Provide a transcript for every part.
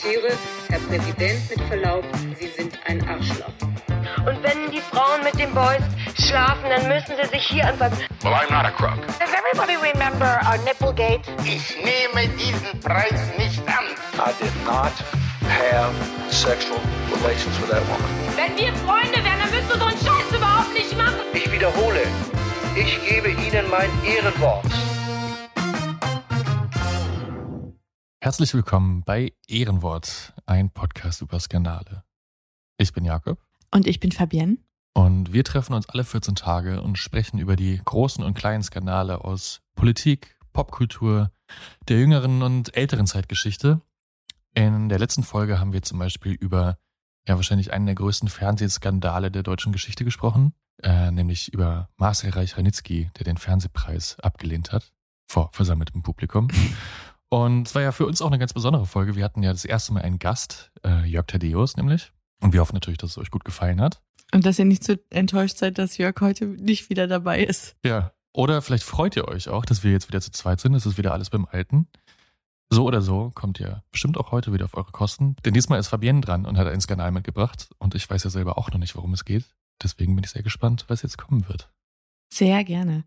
Ich zitiere, Herr Präsident, mit Verlaub, Sie sind ein Arschloch. Und wenn die Frauen mit den Boys schlafen, dann müssen sie sich hier anfassen. Well, I'm not a crook. Does everybody remember our Nipplegate? Ich nehme diesen Preis nicht an. I did not have sexual relations with that woman. Wenn wir Freunde wären, dann würdest du so einen Scheiß überhaupt nicht machen. Ich wiederhole, ich gebe Ihnen mein Ehrenwort. Herzlich willkommen bei Ehrenwort, ein Podcast über Skandale. Ich bin Jakob. Und ich bin Fabienne. Und wir treffen uns alle 14 Tage und sprechen über die großen und kleinen Skandale aus Politik, Popkultur, der jüngeren und älteren Zeitgeschichte. In der letzten Folge haben wir zum Beispiel über ja wahrscheinlich einen der größten Fernsehskandale der deutschen Geschichte gesprochen, äh, nämlich über Marcel Reich-Ranitzky, der den Fernsehpreis abgelehnt hat vor versammeltem Publikum. Und es war ja für uns auch eine ganz besondere Folge. Wir hatten ja das erste Mal einen Gast, äh, Jörg Tadeus nämlich. Und wir hoffen natürlich, dass es euch gut gefallen hat. Und dass ihr nicht so enttäuscht seid, dass Jörg heute nicht wieder dabei ist. Ja. Oder vielleicht freut ihr euch auch, dass wir jetzt wieder zu zweit sind. Es ist wieder alles beim Alten. So oder so kommt ihr bestimmt auch heute wieder auf eure Kosten. Denn diesmal ist Fabienne dran und hat einen Skandal mitgebracht. Und ich weiß ja selber auch noch nicht, worum es geht. Deswegen bin ich sehr gespannt, was jetzt kommen wird. Sehr gerne.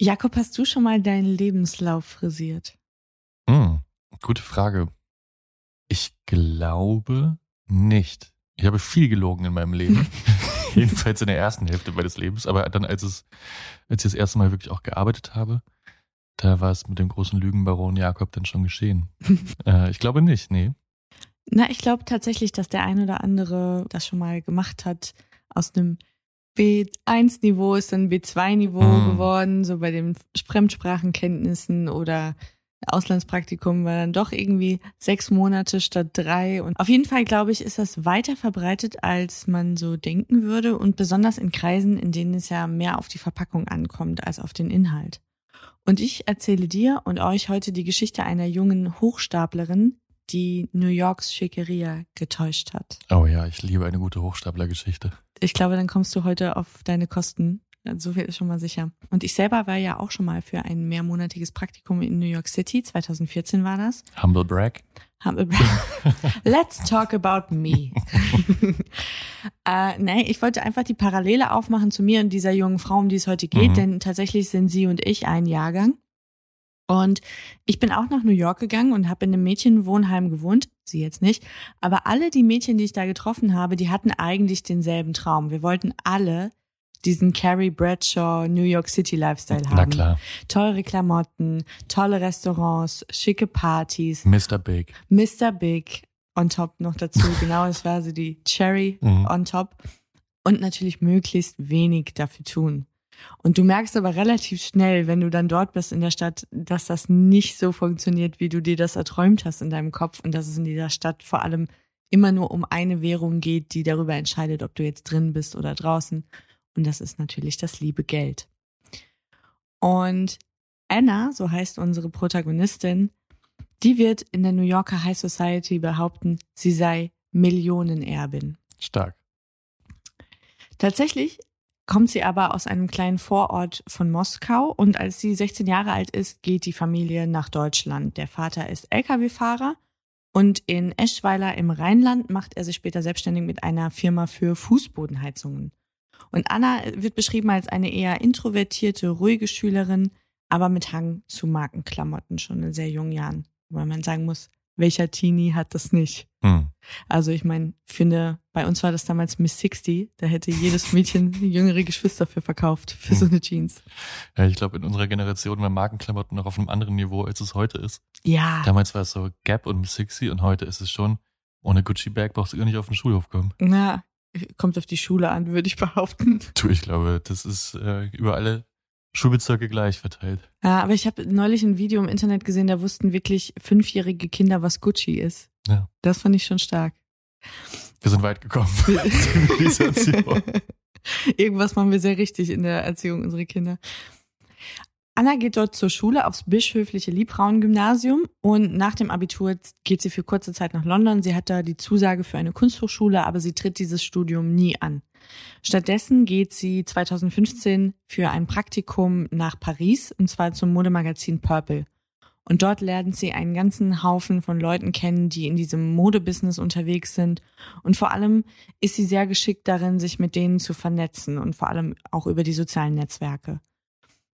Jakob, hast du schon mal deinen Lebenslauf frisiert? Hm, gute Frage. Ich glaube nicht. Ich habe viel gelogen in meinem Leben. Jedenfalls in der ersten Hälfte meines Lebens. Aber dann, als, es, als ich das erste Mal wirklich auch gearbeitet habe, da war es mit dem großen Lügenbaron Jakob dann schon geschehen. äh, ich glaube nicht, nee. Na, ich glaube tatsächlich, dass der ein oder andere das schon mal gemacht hat. Aus einem B1-Niveau ist dann B2-Niveau Hm. geworden, so bei den Fremdsprachenkenntnissen oder Auslandspraktikum war dann doch irgendwie sechs Monate statt drei. Und auf jeden Fall, glaube ich, ist das weiter verbreitet, als man so denken würde. Und besonders in Kreisen, in denen es ja mehr auf die Verpackung ankommt als auf den Inhalt. Und ich erzähle dir und euch heute die Geschichte einer jungen Hochstaplerin, die New Yorks Schickeria getäuscht hat. Oh ja, ich liebe eine gute Hochstaplergeschichte. Ich glaube, dann kommst du heute auf deine Kosten. So viel ist schon mal sicher. Und ich selber war ja auch schon mal für ein mehrmonatiges Praktikum in New York City. 2014 war das. Humble Brag. Humble brag. Let's talk about me. äh, nee, ich wollte einfach die Parallele aufmachen zu mir und dieser jungen Frau, um die es heute geht, Mhm. denn tatsächlich sind sie und ich ein Jahrgang. Und ich bin auch nach New York gegangen und habe in einem Mädchenwohnheim gewohnt. Sie jetzt nicht. Aber alle die Mädchen, die ich da getroffen habe, die hatten eigentlich denselben Traum. Wir wollten alle diesen Carrie Bradshaw New York City Lifestyle haben. Na klar. Teure Klamotten, tolle Restaurants, schicke Partys, Mr. Big. Mr. Big on top noch dazu. Genau, das war so die Cherry Mhm. on top. und natürlich möglichst wenig dafür tun. Und du merkst aber relativ schnell, wenn du dann dort bist in der Stadt, dass das nicht so funktioniert, wie du dir das erträumt hast in deinem Kopf und dass es in dieser Stadt vor allem immer nur um eine Währung geht, die darüber entscheidet, ob du jetzt drin bist oder draußen. Und das ist natürlich das liebe Geld. Und Anna, so heißt unsere Protagonistin, die wird in der New Yorker High Society behaupten, sie sei Millionenerbin. Stark. Tatsächlich kommt sie aber aus einem kleinen Vorort von Moskau und als sie 16 Jahre alt ist, geht die Familie nach Deutschland. Der Vater ist Lkw-Fahrer und in Eschweiler im Rheinland macht er sich später selbstständig mit einer Firma für Fußbodenheizungen. Und Anna wird beschrieben als eine eher introvertierte, ruhige Schülerin, aber mit Hang zu Markenklamotten schon in sehr jungen Jahren. Weil man sagen muss, welcher Teenie hat das nicht? Hm. Also ich meine, finde, bei uns war das damals Miss 60, da hätte jedes Mädchen jüngere Geschwister für verkauft, für so eine Jeans. Ja, ich glaube, in unserer Generation waren Markenklamotten noch auf einem anderen Niveau, als es heute ist. Ja, Damals war es so Gap und Miss 60 und heute ist es schon, ohne Gucci-Bag brauchst du gar nicht auf den Schulhof kommen. na, kommt auf die Schule an, würde ich behaupten. Du, ich glaube, das ist äh, über alle Schulbezirke gleich verteilt. Ja, aber ich habe neulich ein Video im Internet gesehen, da wussten wirklich fünfjährige Kinder, was Gucci ist. Ja. Das fand ich schon stark. Wir sind weit gekommen. Zivilisation. Irgendwas machen wir sehr richtig in der Erziehung unserer Kinder. Anna geht dort zur Schule aufs bischöfliche Liebfrauengymnasium und nach dem Abitur geht sie für kurze Zeit nach London. Sie hat da die Zusage für eine Kunsthochschule, aber sie tritt dieses Studium nie an. Stattdessen geht sie 2015 für ein Praktikum nach Paris und zwar zum Modemagazin Purple. Und dort lernt sie einen ganzen Haufen von Leuten kennen, die in diesem Modebusiness unterwegs sind. Und vor allem ist sie sehr geschickt darin, sich mit denen zu vernetzen und vor allem auch über die sozialen Netzwerke.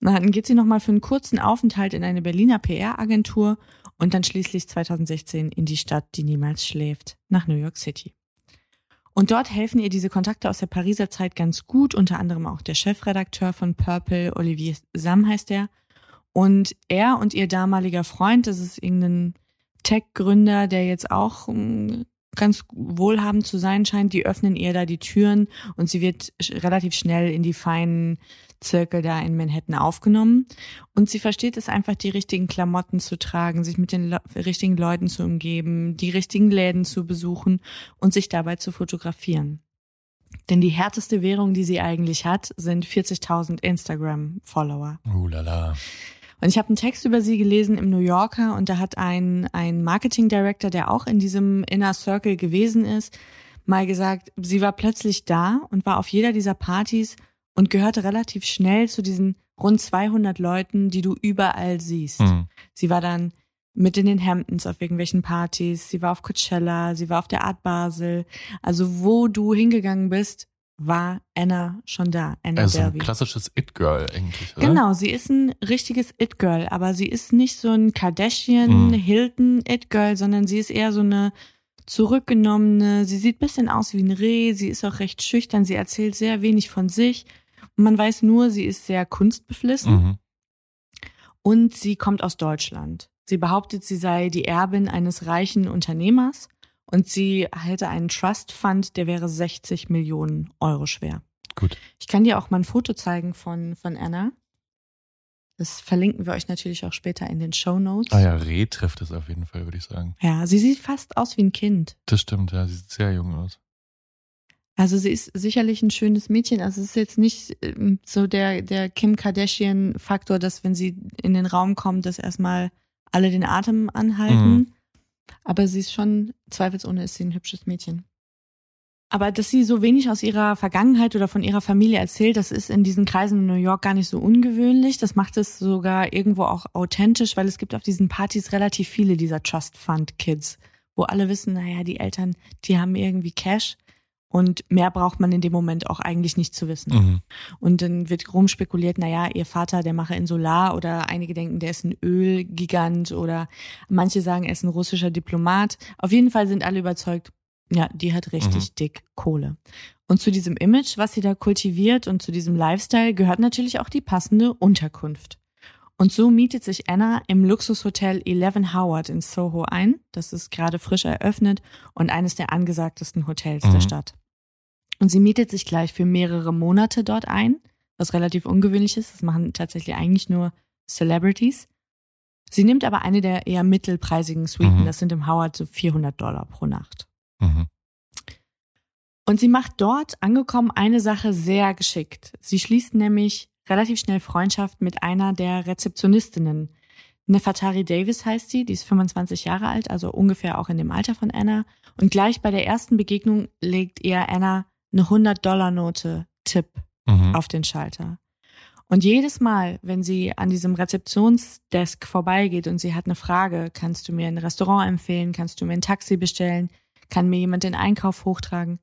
Na, Dann geht sie nochmal für einen kurzen Aufenthalt in eine Berliner PR-Agentur und dann schließlich 2016 in die Stadt, die niemals schläft, nach New York City. Und dort helfen ihr diese Kontakte aus der Pariser Zeit ganz gut, unter anderem auch der Chefredakteur von Purple, Olivier Sam heißt er. Und er und ihr damaliger Freund, das ist irgendein Tech-Gründer, der jetzt auch mm, ganz wohlhabend zu sein scheint, die öffnen ihr da die Türen und sie wird relativ schnell in die feinen Zirkel da in Manhattan aufgenommen. Und sie versteht es einfach, die richtigen Klamotten zu tragen, sich mit den Le richtigen Leuten zu umgeben, die richtigen Läden zu besuchen und sich dabei zu fotografieren. Denn die härteste Währung, die sie eigentlich hat, sind 40.000 Instagram-Follower. Uh. Und ich habe einen Text über sie gelesen im New Yorker und da hat ein, ein Marketing Director, der auch in diesem Inner Circle gewesen ist, mal gesagt, sie war plötzlich da und war auf jeder dieser Partys und gehörte relativ schnell zu diesen rund 200 Leuten, die du überall siehst. Hm. Sie war dann mit in den Hamptons auf irgendwelchen Partys, sie war auf Coachella, sie war auf der Art Basel. Also wo du hingegangen bist, war Anna schon da. Anna Also ein Delvey. klassisches It-Girl eigentlich, oder? Genau, sie ist ein richtiges It-Girl, aber sie ist nicht so ein Kardashian, Mhm. Sondern sie ist eher so eine zurückgenommene, sie sieht bisschen aus wie ein Reh, sie ist auch recht schüchtern, sie erzählt sehr wenig von sich. Man weiß nur, sie ist sehr kunstbeflissen Mhm. und sie kommt aus Deutschland. Sie behauptet, sie sei die Erbin eines reichen Unternehmers und sie hätte einen Trust Fund, der wäre 60 Millionen Euro schwer. Gut. Ich kann dir auch mal ein Foto zeigen von, von Anna. Das verlinken wir euch natürlich auch später in den Show Notes. Ah ja, Reh trifft es auf jeden Fall, würde ich sagen. Ja, sie sieht fast aus wie ein Kind. Das stimmt, ja, sie sieht sehr jung aus. Also sie ist sicherlich ein schönes Mädchen. Also es ist jetzt nicht ähm, so der, der Kim Kardashian-Faktor, dass wenn sie in den Raum kommt, dass erstmal alle den Atem anhalten. Mhm. Aber sie ist schon, zweifelsohne ist sie ein hübsches Mädchen. Aber dass sie so wenig aus ihrer Vergangenheit oder von ihrer Familie erzählt, das ist in diesen Kreisen in New York gar nicht so ungewöhnlich. Das macht es sogar irgendwo auch authentisch, weil es gibt auf diesen Partys relativ viele dieser Trust Fund Kids, wo alle wissen, naja, die Eltern, die haben irgendwie Cash und mehr braucht man in dem Moment auch eigentlich nicht zu wissen. Mhm. Und dann wird rumspekuliert, naja, ihr Vater, der mache in Solar oder einige denken, der ist ein Ölgigant oder manche sagen, er ist ein russischer Diplomat. Auf jeden Fall sind alle überzeugt, ja, die hat richtig dick Kohle. Und zu diesem Image, was sie da kultiviert und zu diesem Lifestyle gehört natürlich auch die passende Unterkunft. Und so mietet sich Anna im Luxushotel Eleven Howard in Soho ein. Das ist gerade frisch eröffnet und eines der angesagtesten Hotels der Mhm. Stadt. Und sie mietet sich gleich für mehrere Monate dort ein, was relativ ungewöhnlich ist. Das machen tatsächlich eigentlich nur Celebrities. Sie nimmt aber eine der eher mittelpreisigen Suiten. Mhm. Das sind im Howard so 400 Dollar pro Nacht. Mhm. Und sie macht dort angekommen eine Sache sehr geschickt. Sie schließt nämlich relativ schnell Freundschaft mit einer der Rezeptionistinnen. Nefertari Davis heißt sie, die ist 25 Jahre alt, also ungefähr auch in dem Alter von Anna. Und gleich bei der ersten Begegnung legt ihr Anna eine 100-Dollar-Note Tipp Mhm. auf den Schalter. Und jedes Mal, wenn sie an diesem Rezeptionsdesk vorbeigeht und sie hat eine Frage, kannst du mir ein Restaurant empfehlen, kannst du mir ein Taxi bestellen, kann mir jemand den Einkauf hochtragen,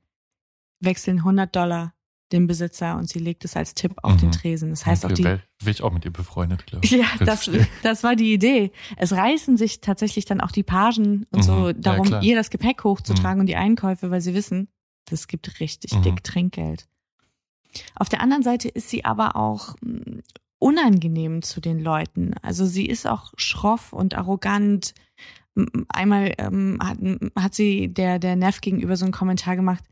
wechseln 100 Dollar den Besitzer und sie legt es als Tipp auf Mhm. den Tresen. Das heißt auch die, wär, wär ich auch mit ihr befreundet, glaube ich. ja, das, das war die Idee. Es reißen sich tatsächlich dann auch die Pagen und Mhm, so ja, darum, klar. ihr das Gepäck hochzutragen und die Einkäufe, weil sie wissen, das gibt richtig Mhm. dick Trinkgeld. Auf der anderen Seite ist sie aber auch mh, unangenehm zu den Leuten. Also sie ist auch schroff und arrogant. Einmal ähm, hat, hat sie der, der Neff gegenüber so einen Kommentar gemacht,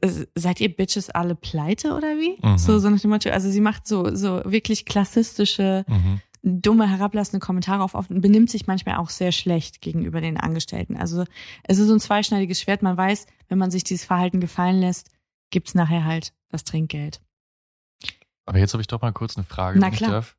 äh, seid ihr Bitches alle pleite oder wie? Mhm. So, so nach dem Motto, also sie macht so, so wirklich klassistische, Mhm. Dumme, herablassende Kommentare auf oft und benimmt sich manchmal auch sehr schlecht gegenüber den Angestellten. Also es ist so ein zweischneidiges Schwert. Man weiß, wenn man sich dieses Verhalten gefallen lässt, gibt's nachher halt das Trinkgeld. Aber jetzt habe ich doch mal kurz eine Frage, Na wenn klar. ich darf.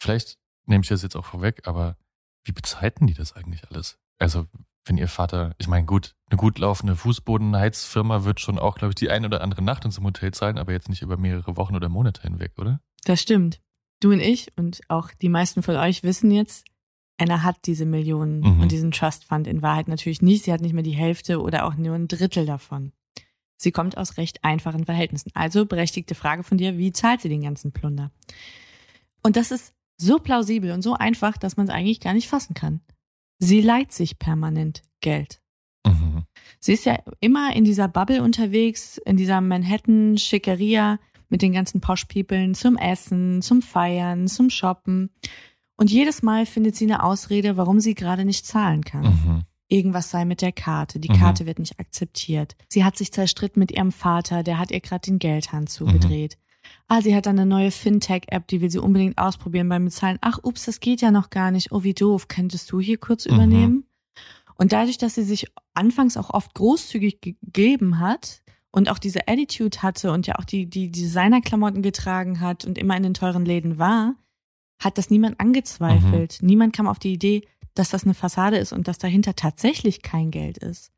Vielleicht nehme ich das jetzt auch vorweg, aber wie bezahlten die das eigentlich alles? Also, wenn ihr Vater, ich meine, gut, eine gut laufende Fußbodenheizfirma wird schon auch, glaube ich, die ein oder andere Nacht ins Hotel zahlen, aber jetzt nicht über mehrere Wochen oder Monate hinweg, oder? Das stimmt. Du und ich und auch die meisten von euch wissen jetzt, Anna hat diese Millionen Mhm. und diesen Trust Fund in Wahrheit natürlich nicht. Sie hat nicht mehr die Hälfte oder auch nur ein Drittel davon. Sie kommt aus recht einfachen Verhältnissen. Also berechtigte Frage von dir, wie zahlt sie den ganzen Plunder? Und das ist so plausibel und so einfach, dass man es eigentlich gar nicht fassen kann. Sie leiht sich permanent Geld. Mhm. Sie ist ja immer in dieser Bubble unterwegs, in dieser Manhattan-Schickeria mit den ganzen Posh-Peoplen zum Essen, zum Feiern, zum Shoppen. Und jedes Mal findet sie eine Ausrede, warum sie gerade nicht zahlen kann. Mhm. Irgendwas sei mit der Karte. Die Mhm. Karte wird nicht akzeptiert. Sie hat sich zerstritten mit ihrem Vater, der hat ihr gerade den Geldhahn zugedreht. Ah, sie hat dann eine neue Fintech-App, die will sie unbedingt ausprobieren beim Bezahlen. Ach, ups, das geht ja noch gar nicht. Oh, wie doof. Könntest du hier kurz Mhm. übernehmen? Und dadurch, dass sie sich anfangs auch oft großzügig gegeben hat und auch diese Attitude hatte und ja auch die, die Designerklamotten getragen hat und immer in den teuren Läden war, hat das niemand angezweifelt. Niemand kam auf die Idee, dass das eine Fassade ist und dass dahinter tatsächlich kein Geld ist.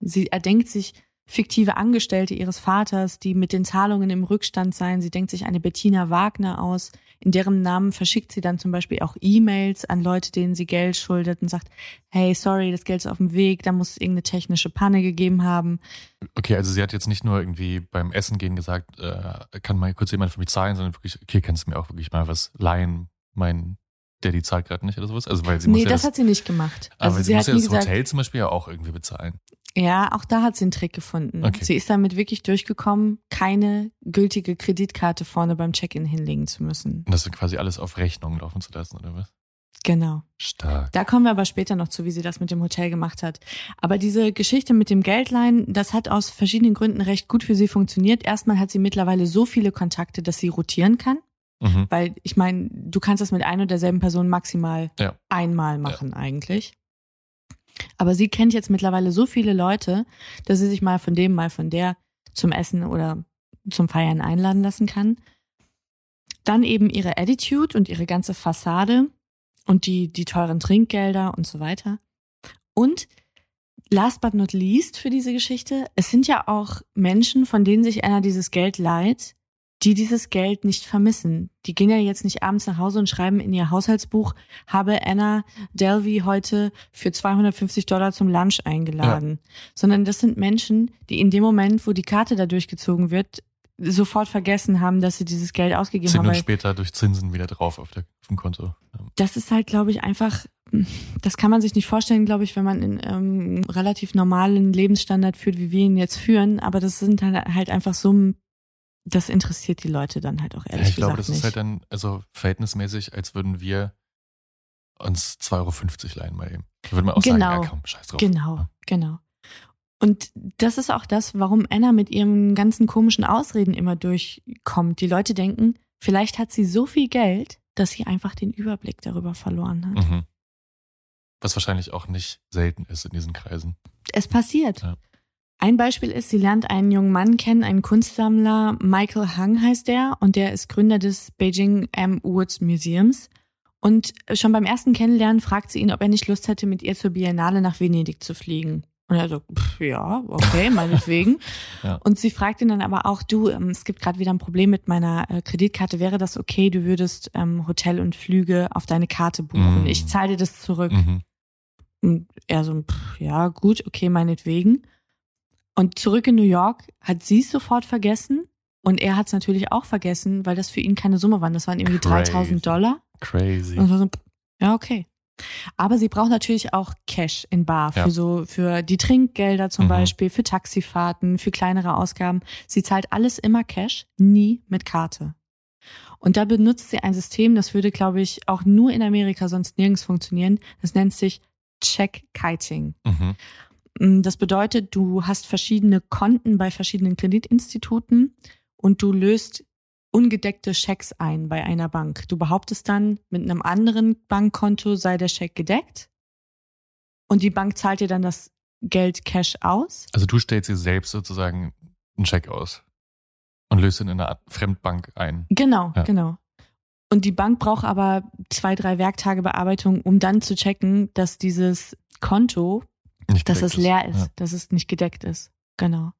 Sie erdenkt sich fiktive Angestellte ihres Vaters, die mit den Zahlungen im Rückstand seien. Sie denkt sich eine Bettina Wagner aus, in deren Namen verschickt sie dann zum Beispiel auch E-Mails an Leute, denen sie Geld schuldet und sagt, hey, sorry, das Geld ist auf dem Weg, da muss es irgendeine technische Panne gegeben haben. Okay, also sie hat jetzt nicht nur irgendwie beim Essen gehen gesagt, äh, kann mal kurz jemand für mich zahlen, sondern wirklich, okay, kannst du mir auch wirklich mal was leihen? Mein Daddy zahlt gerade nicht oder sowas? Also weil sie muss nee, ja das, das, hat sie nicht gemacht. aber Also sie, sie muss hat ja das gesagt, Hotel zum Beispiel ja auch irgendwie bezahlen. Ja, auch da hat sie einen Trick gefunden. Okay. Sie ist damit wirklich durchgekommen, keine gültige Kreditkarte vorne beim Check-in hinlegen zu müssen. Und das dann quasi alles auf Rechnung laufen zu lassen, oder was? Genau. Stark. Da kommen wir aber später noch zu, wie sie das mit dem Hotel gemacht hat. Aber diese Geschichte mit dem Geldleihen, das hat aus verschiedenen Gründen recht gut für sie funktioniert. Erstmal hat sie mittlerweile so viele Kontakte, dass sie rotieren kann. Mhm. Weil ich meine, du kannst das mit ein und derselben Person maximal Ja. einmal machen eigentlich. Aber sie kennt jetzt mittlerweile so viele Leute, dass sie sich mal von dem, mal von der zum Essen oder zum Feiern einladen lassen kann. Dann eben ihre Attitude und ihre ganze Fassade und die, die teuren Trinkgelder und so weiter. Und last but not least für diese Geschichte, es sind ja auch Menschen, von denen sich einer dieses Geld leiht, die dieses Geld nicht vermissen. Die gehen ja jetzt nicht abends nach Hause und schreiben in ihr Haushaltsbuch, habe Anna Delvey heute für 250 Dollar zum Lunch eingeladen. Sondern das sind Menschen, die in dem Moment, wo die Karte da durchgezogen wird, sofort vergessen haben, dass sie dieses Geld ausgegeben Zehn haben. Weil später durch Zinsen wieder drauf auf, der, auf dem Konto. Ja. das ist halt, glaube ich, einfach, das kann man sich nicht vorstellen, glaube ich, wenn man in ähm, relativ normalen Lebensstandard führt, wie wir ihn jetzt führen. Aber das sind halt, halt einfach Summen, das interessiert die Leute dann halt auch Ja, ehrlich ich glaube, gesagt das nicht. ist halt dann also verhältnismäßig, als würden wir uns 2,50 Euro leihen mal eben. Da würde man auch Genau. sagen, ja komm, scheiß drauf. Genau, genau. Und das ist auch das, warum Anna mit ihren ganzen komischen Ausreden immer durchkommt. Die Leute denken, vielleicht hat sie so viel Geld, dass sie einfach den Überblick darüber verloren hat. Mhm. Was wahrscheinlich auch nicht selten ist in diesen Kreisen. Es passiert. Ja. Ein Beispiel ist, sie lernt einen jungen Mann kennen, einen Kunstsammler, Michael Hang heißt der, und der ist Gründer des Beijing M. Woods Museums. Und schon beim ersten Kennenlernen fragt sie ihn, ob er nicht Lust hätte, mit ihr zur Biennale nach Venedig zu fliegen. Und er so, pff, ja, okay, meinetwegen. Ja. Und sie fragt ihn dann aber auch, du, ähm, es gibt gerade wieder ein Problem mit meiner äh, Kreditkarte. Wäre das okay, du würdest ähm, Hotel und Flüge auf deine Karte buchen? Mm. Ich zahle dir das zurück. Mhm. Und er so, pff, ja, gut, okay, meinetwegen. Und zurück in New York hat sie es sofort vergessen. Und er hat es natürlich auch vergessen, weil das für ihn keine Summe waren. Das waren irgendwie Crazy. 3000 Dollar. Crazy. Und war so, ja, okay. Aber sie braucht natürlich auch Cash in Bar für Ja. so, für die Trinkgelder zum Mhm. Beispiel, für Taxifahrten, für kleinere Ausgaben. Sie zahlt alles immer Cash, nie mit Karte. Und da benutzt sie ein System, das würde, glaube ich, auch nur in Amerika sonst nirgends funktionieren. Das nennt sich Check-Kiting. Mhm. Mm, Das bedeutet, du hast verschiedene Konten bei verschiedenen Kreditinstituten und du löst ungedeckte Schecks ein bei einer Bank. Du behauptest dann, mit einem anderen Bankkonto sei der Scheck gedeckt und die Bank zahlt dir dann das Geld Cash aus. Also du stellst dir selbst sozusagen einen Scheck aus und löst ihn in eine Art Fremdbank ein. Genau, Ja. genau. Und die Bank braucht aber zwei, drei Werktage Bearbeitung, um dann zu checken, dass dieses Konto, Nicht dass es leer ist, Ja. dass es nicht gedeckt ist. Genau.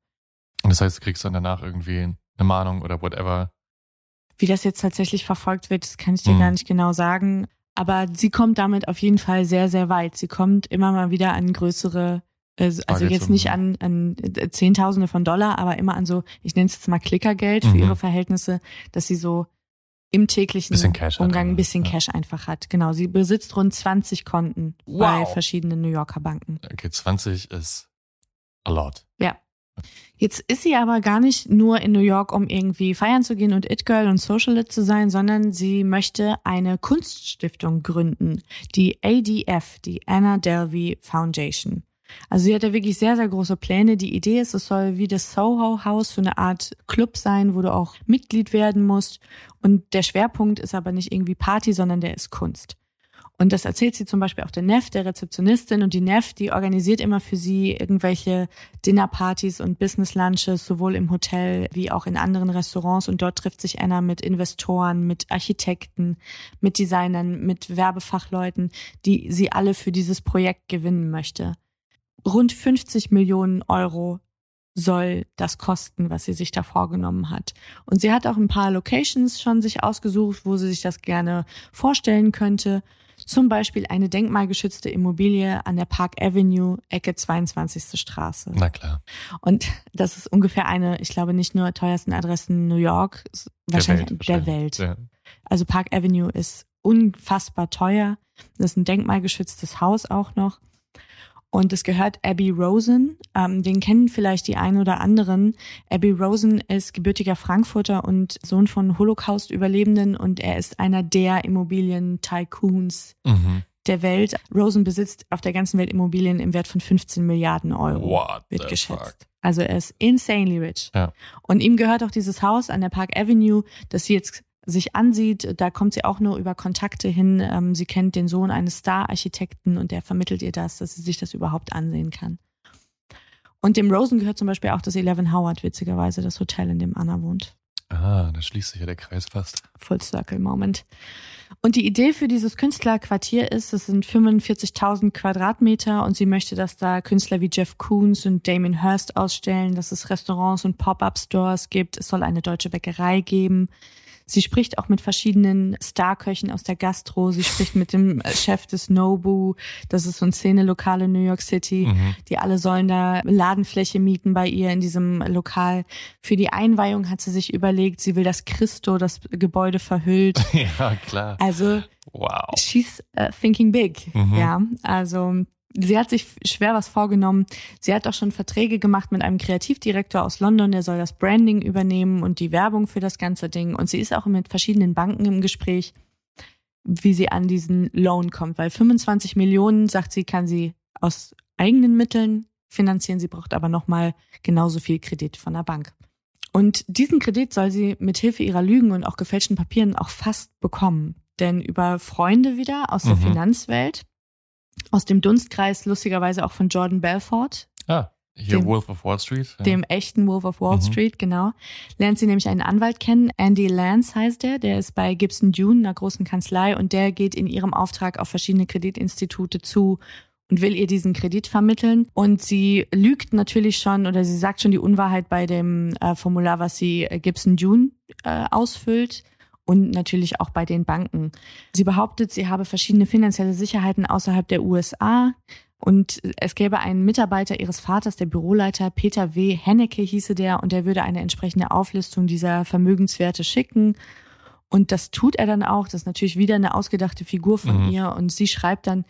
Und das heißt, du kriegst dann danach irgendwie eine Mahnung oder whatever. Wie das jetzt tatsächlich verfolgt wird, das kann ich dir Mhm. gar nicht genau sagen. Aber sie kommt damit auf jeden Fall sehr, sehr weit. Sie kommt immer mal wieder an größere, äh, also Tage jetzt nicht an, an äh, Zehntausende von Dollar, aber immer an so, ich nenne es jetzt mal Klickergeld für Mhm. ihre Verhältnisse, dass sie so im täglichen Bisschen Cash hat, Umgang ein oder? bisschen Ja. Cash einfach hat. Genau, sie besitzt rund 20 Konten Wow. bei verschiedenen New Yorker Banken. Okay, 20 ist a lot. Jetzt ist sie aber gar nicht nur in New York, um irgendwie feiern zu gehen und It Girl und Socialite zu sein, sondern sie möchte eine Kunststiftung gründen, die ADF, die Anna Delvey Foundation. Also sie hat da wirklich sehr, sehr große Pläne. Die Idee ist, es soll wie das Soho House so eine Art Club sein, wo du auch Mitglied werden musst. Und der Schwerpunkt ist aber nicht irgendwie Party, sondern der ist Kunst. Und das erzählt sie zum Beispiel auch der Neff, der Rezeptionistin. Und die Neff, die organisiert immer für sie irgendwelche Dinnerpartys und Business Lunches, sowohl im Hotel wie auch in anderen Restaurants. Und dort trifft sich Anna mit Investoren, mit Architekten, mit Designern, mit Werbefachleuten, die sie alle für dieses Projekt gewinnen möchte. Rund 50 Millionen Euro soll das kosten, was sie sich da vorgenommen hat. Und sie hat auch ein paar Locations schon sich ausgesucht, wo sie sich das gerne vorstellen könnte. Zum Beispiel eine denkmalgeschützte Immobilie an der Park Avenue, Ecke 22. Straße. Na klar. Und das ist ungefähr eine, ich glaube, nicht nur teuersten Adressen New York, wahrscheinlich der wahrscheinlich. Welt. Ja. Also Park Avenue ist unfassbar teuer. Das ist ein denkmalgeschütztes Haus auch noch. Und es gehört Abby Rosen. Ähm, den kennen vielleicht die einen oder anderen. Abby Rosen ist gebürtiger Frankfurter und Sohn von Holocaust-Überlebenden und er ist einer der Immobilien-Tycoons Mhm. der Welt. Rosen besitzt auf der ganzen Welt Immobilien im Wert von 15 Milliarden Euro What wird geschätzt. fuck? Also er ist insanely rich. Ja. Und ihm gehört auch dieses Haus an der Park Avenue, das sie jetzt sich ansieht. Da kommt sie auch nur über Kontakte hin. Ähm, sie kennt den Sohn eines Star-Architekten und der vermittelt ihr das, dass sie sich das überhaupt ansehen kann. Und dem Rosen gehört zum Beispiel auch das Eleven Howard, witzigerweise, das Hotel, in dem Anna wohnt. Ah, da schließt sich ja der Kreis fast. Full Circle Moment. Und die Idee für dieses Künstlerquartier ist, es sind 45.000 Quadratmeter und sie möchte, dass da Künstler wie Jeff Koons und Damien Hirst ausstellen, dass es Restaurants und Pop-up-Stores gibt. Es soll eine deutsche Bäckerei geben. Sie spricht auch mit verschiedenen Starköchen aus der Gastro. Sie spricht mit dem Chef des Nobu. Das ist so ein Szenelokal in New York City. Mhm. Die alle sollen da Ladenfläche mieten bei ihr in diesem Lokal. Für die Einweihung hat sie sich überlegt, sie will, dass Christo das Gebäude verhüllt. ja, klar. Also Wow. she's uh, thinking big. Mhm. Ja, also sie hat sich schwer was vorgenommen. Sie hat auch schon Verträge gemacht mit einem Kreativdirektor aus London, der soll das Branding übernehmen und die Werbung für das ganze Ding. Und sie ist auch mit verschiedenen Banken im Gespräch, wie sie an diesen Loan kommt, weil 25 Millionen, sagt sie, kann sie aus eigenen Mitteln finanzieren. Sie braucht aber nochmal genauso viel Kredit von der Bank. Und diesen Kredit soll sie mit Hilfe ihrer Lügen und auch gefälschten Papieren auch fast bekommen. Denn über Freunde wieder aus der Mhm. Finanzwelt, aus dem Dunstkreis lustigerweise auch von Jordan Belfort, Ah, hier Dem- Wolf of Wall Street. Ja. dem echten Wolf of Wall Mhm. Street, genau, lernt sie nämlich einen Anwalt kennen. Andy Lance heißt der, der ist bei Gibson Dune, einer großen Kanzlei, und der geht in ihrem Auftrag auf verschiedene Kreditinstitute zu und will ihr diesen Kredit vermitteln. Und sie lügt natürlich schon oder sie sagt schon die Unwahrheit bei dem äh, Formular, was sie äh, Gibson Dune äh, ausfüllt. Und natürlich auch bei den Banken. Sie behauptet, sie habe verschiedene finanzielle Sicherheiten außerhalb der USA. Und es gäbe einen Mitarbeiter ihres Vaters, der Büroleiter Peter W. Hennecke hieße der, und der würde eine entsprechende Auflistung dieser Vermögenswerte schicken. Und das tut er dann auch. Das ist natürlich wieder eine ausgedachte Figur von Mhm. ihr. Und sie schreibt dann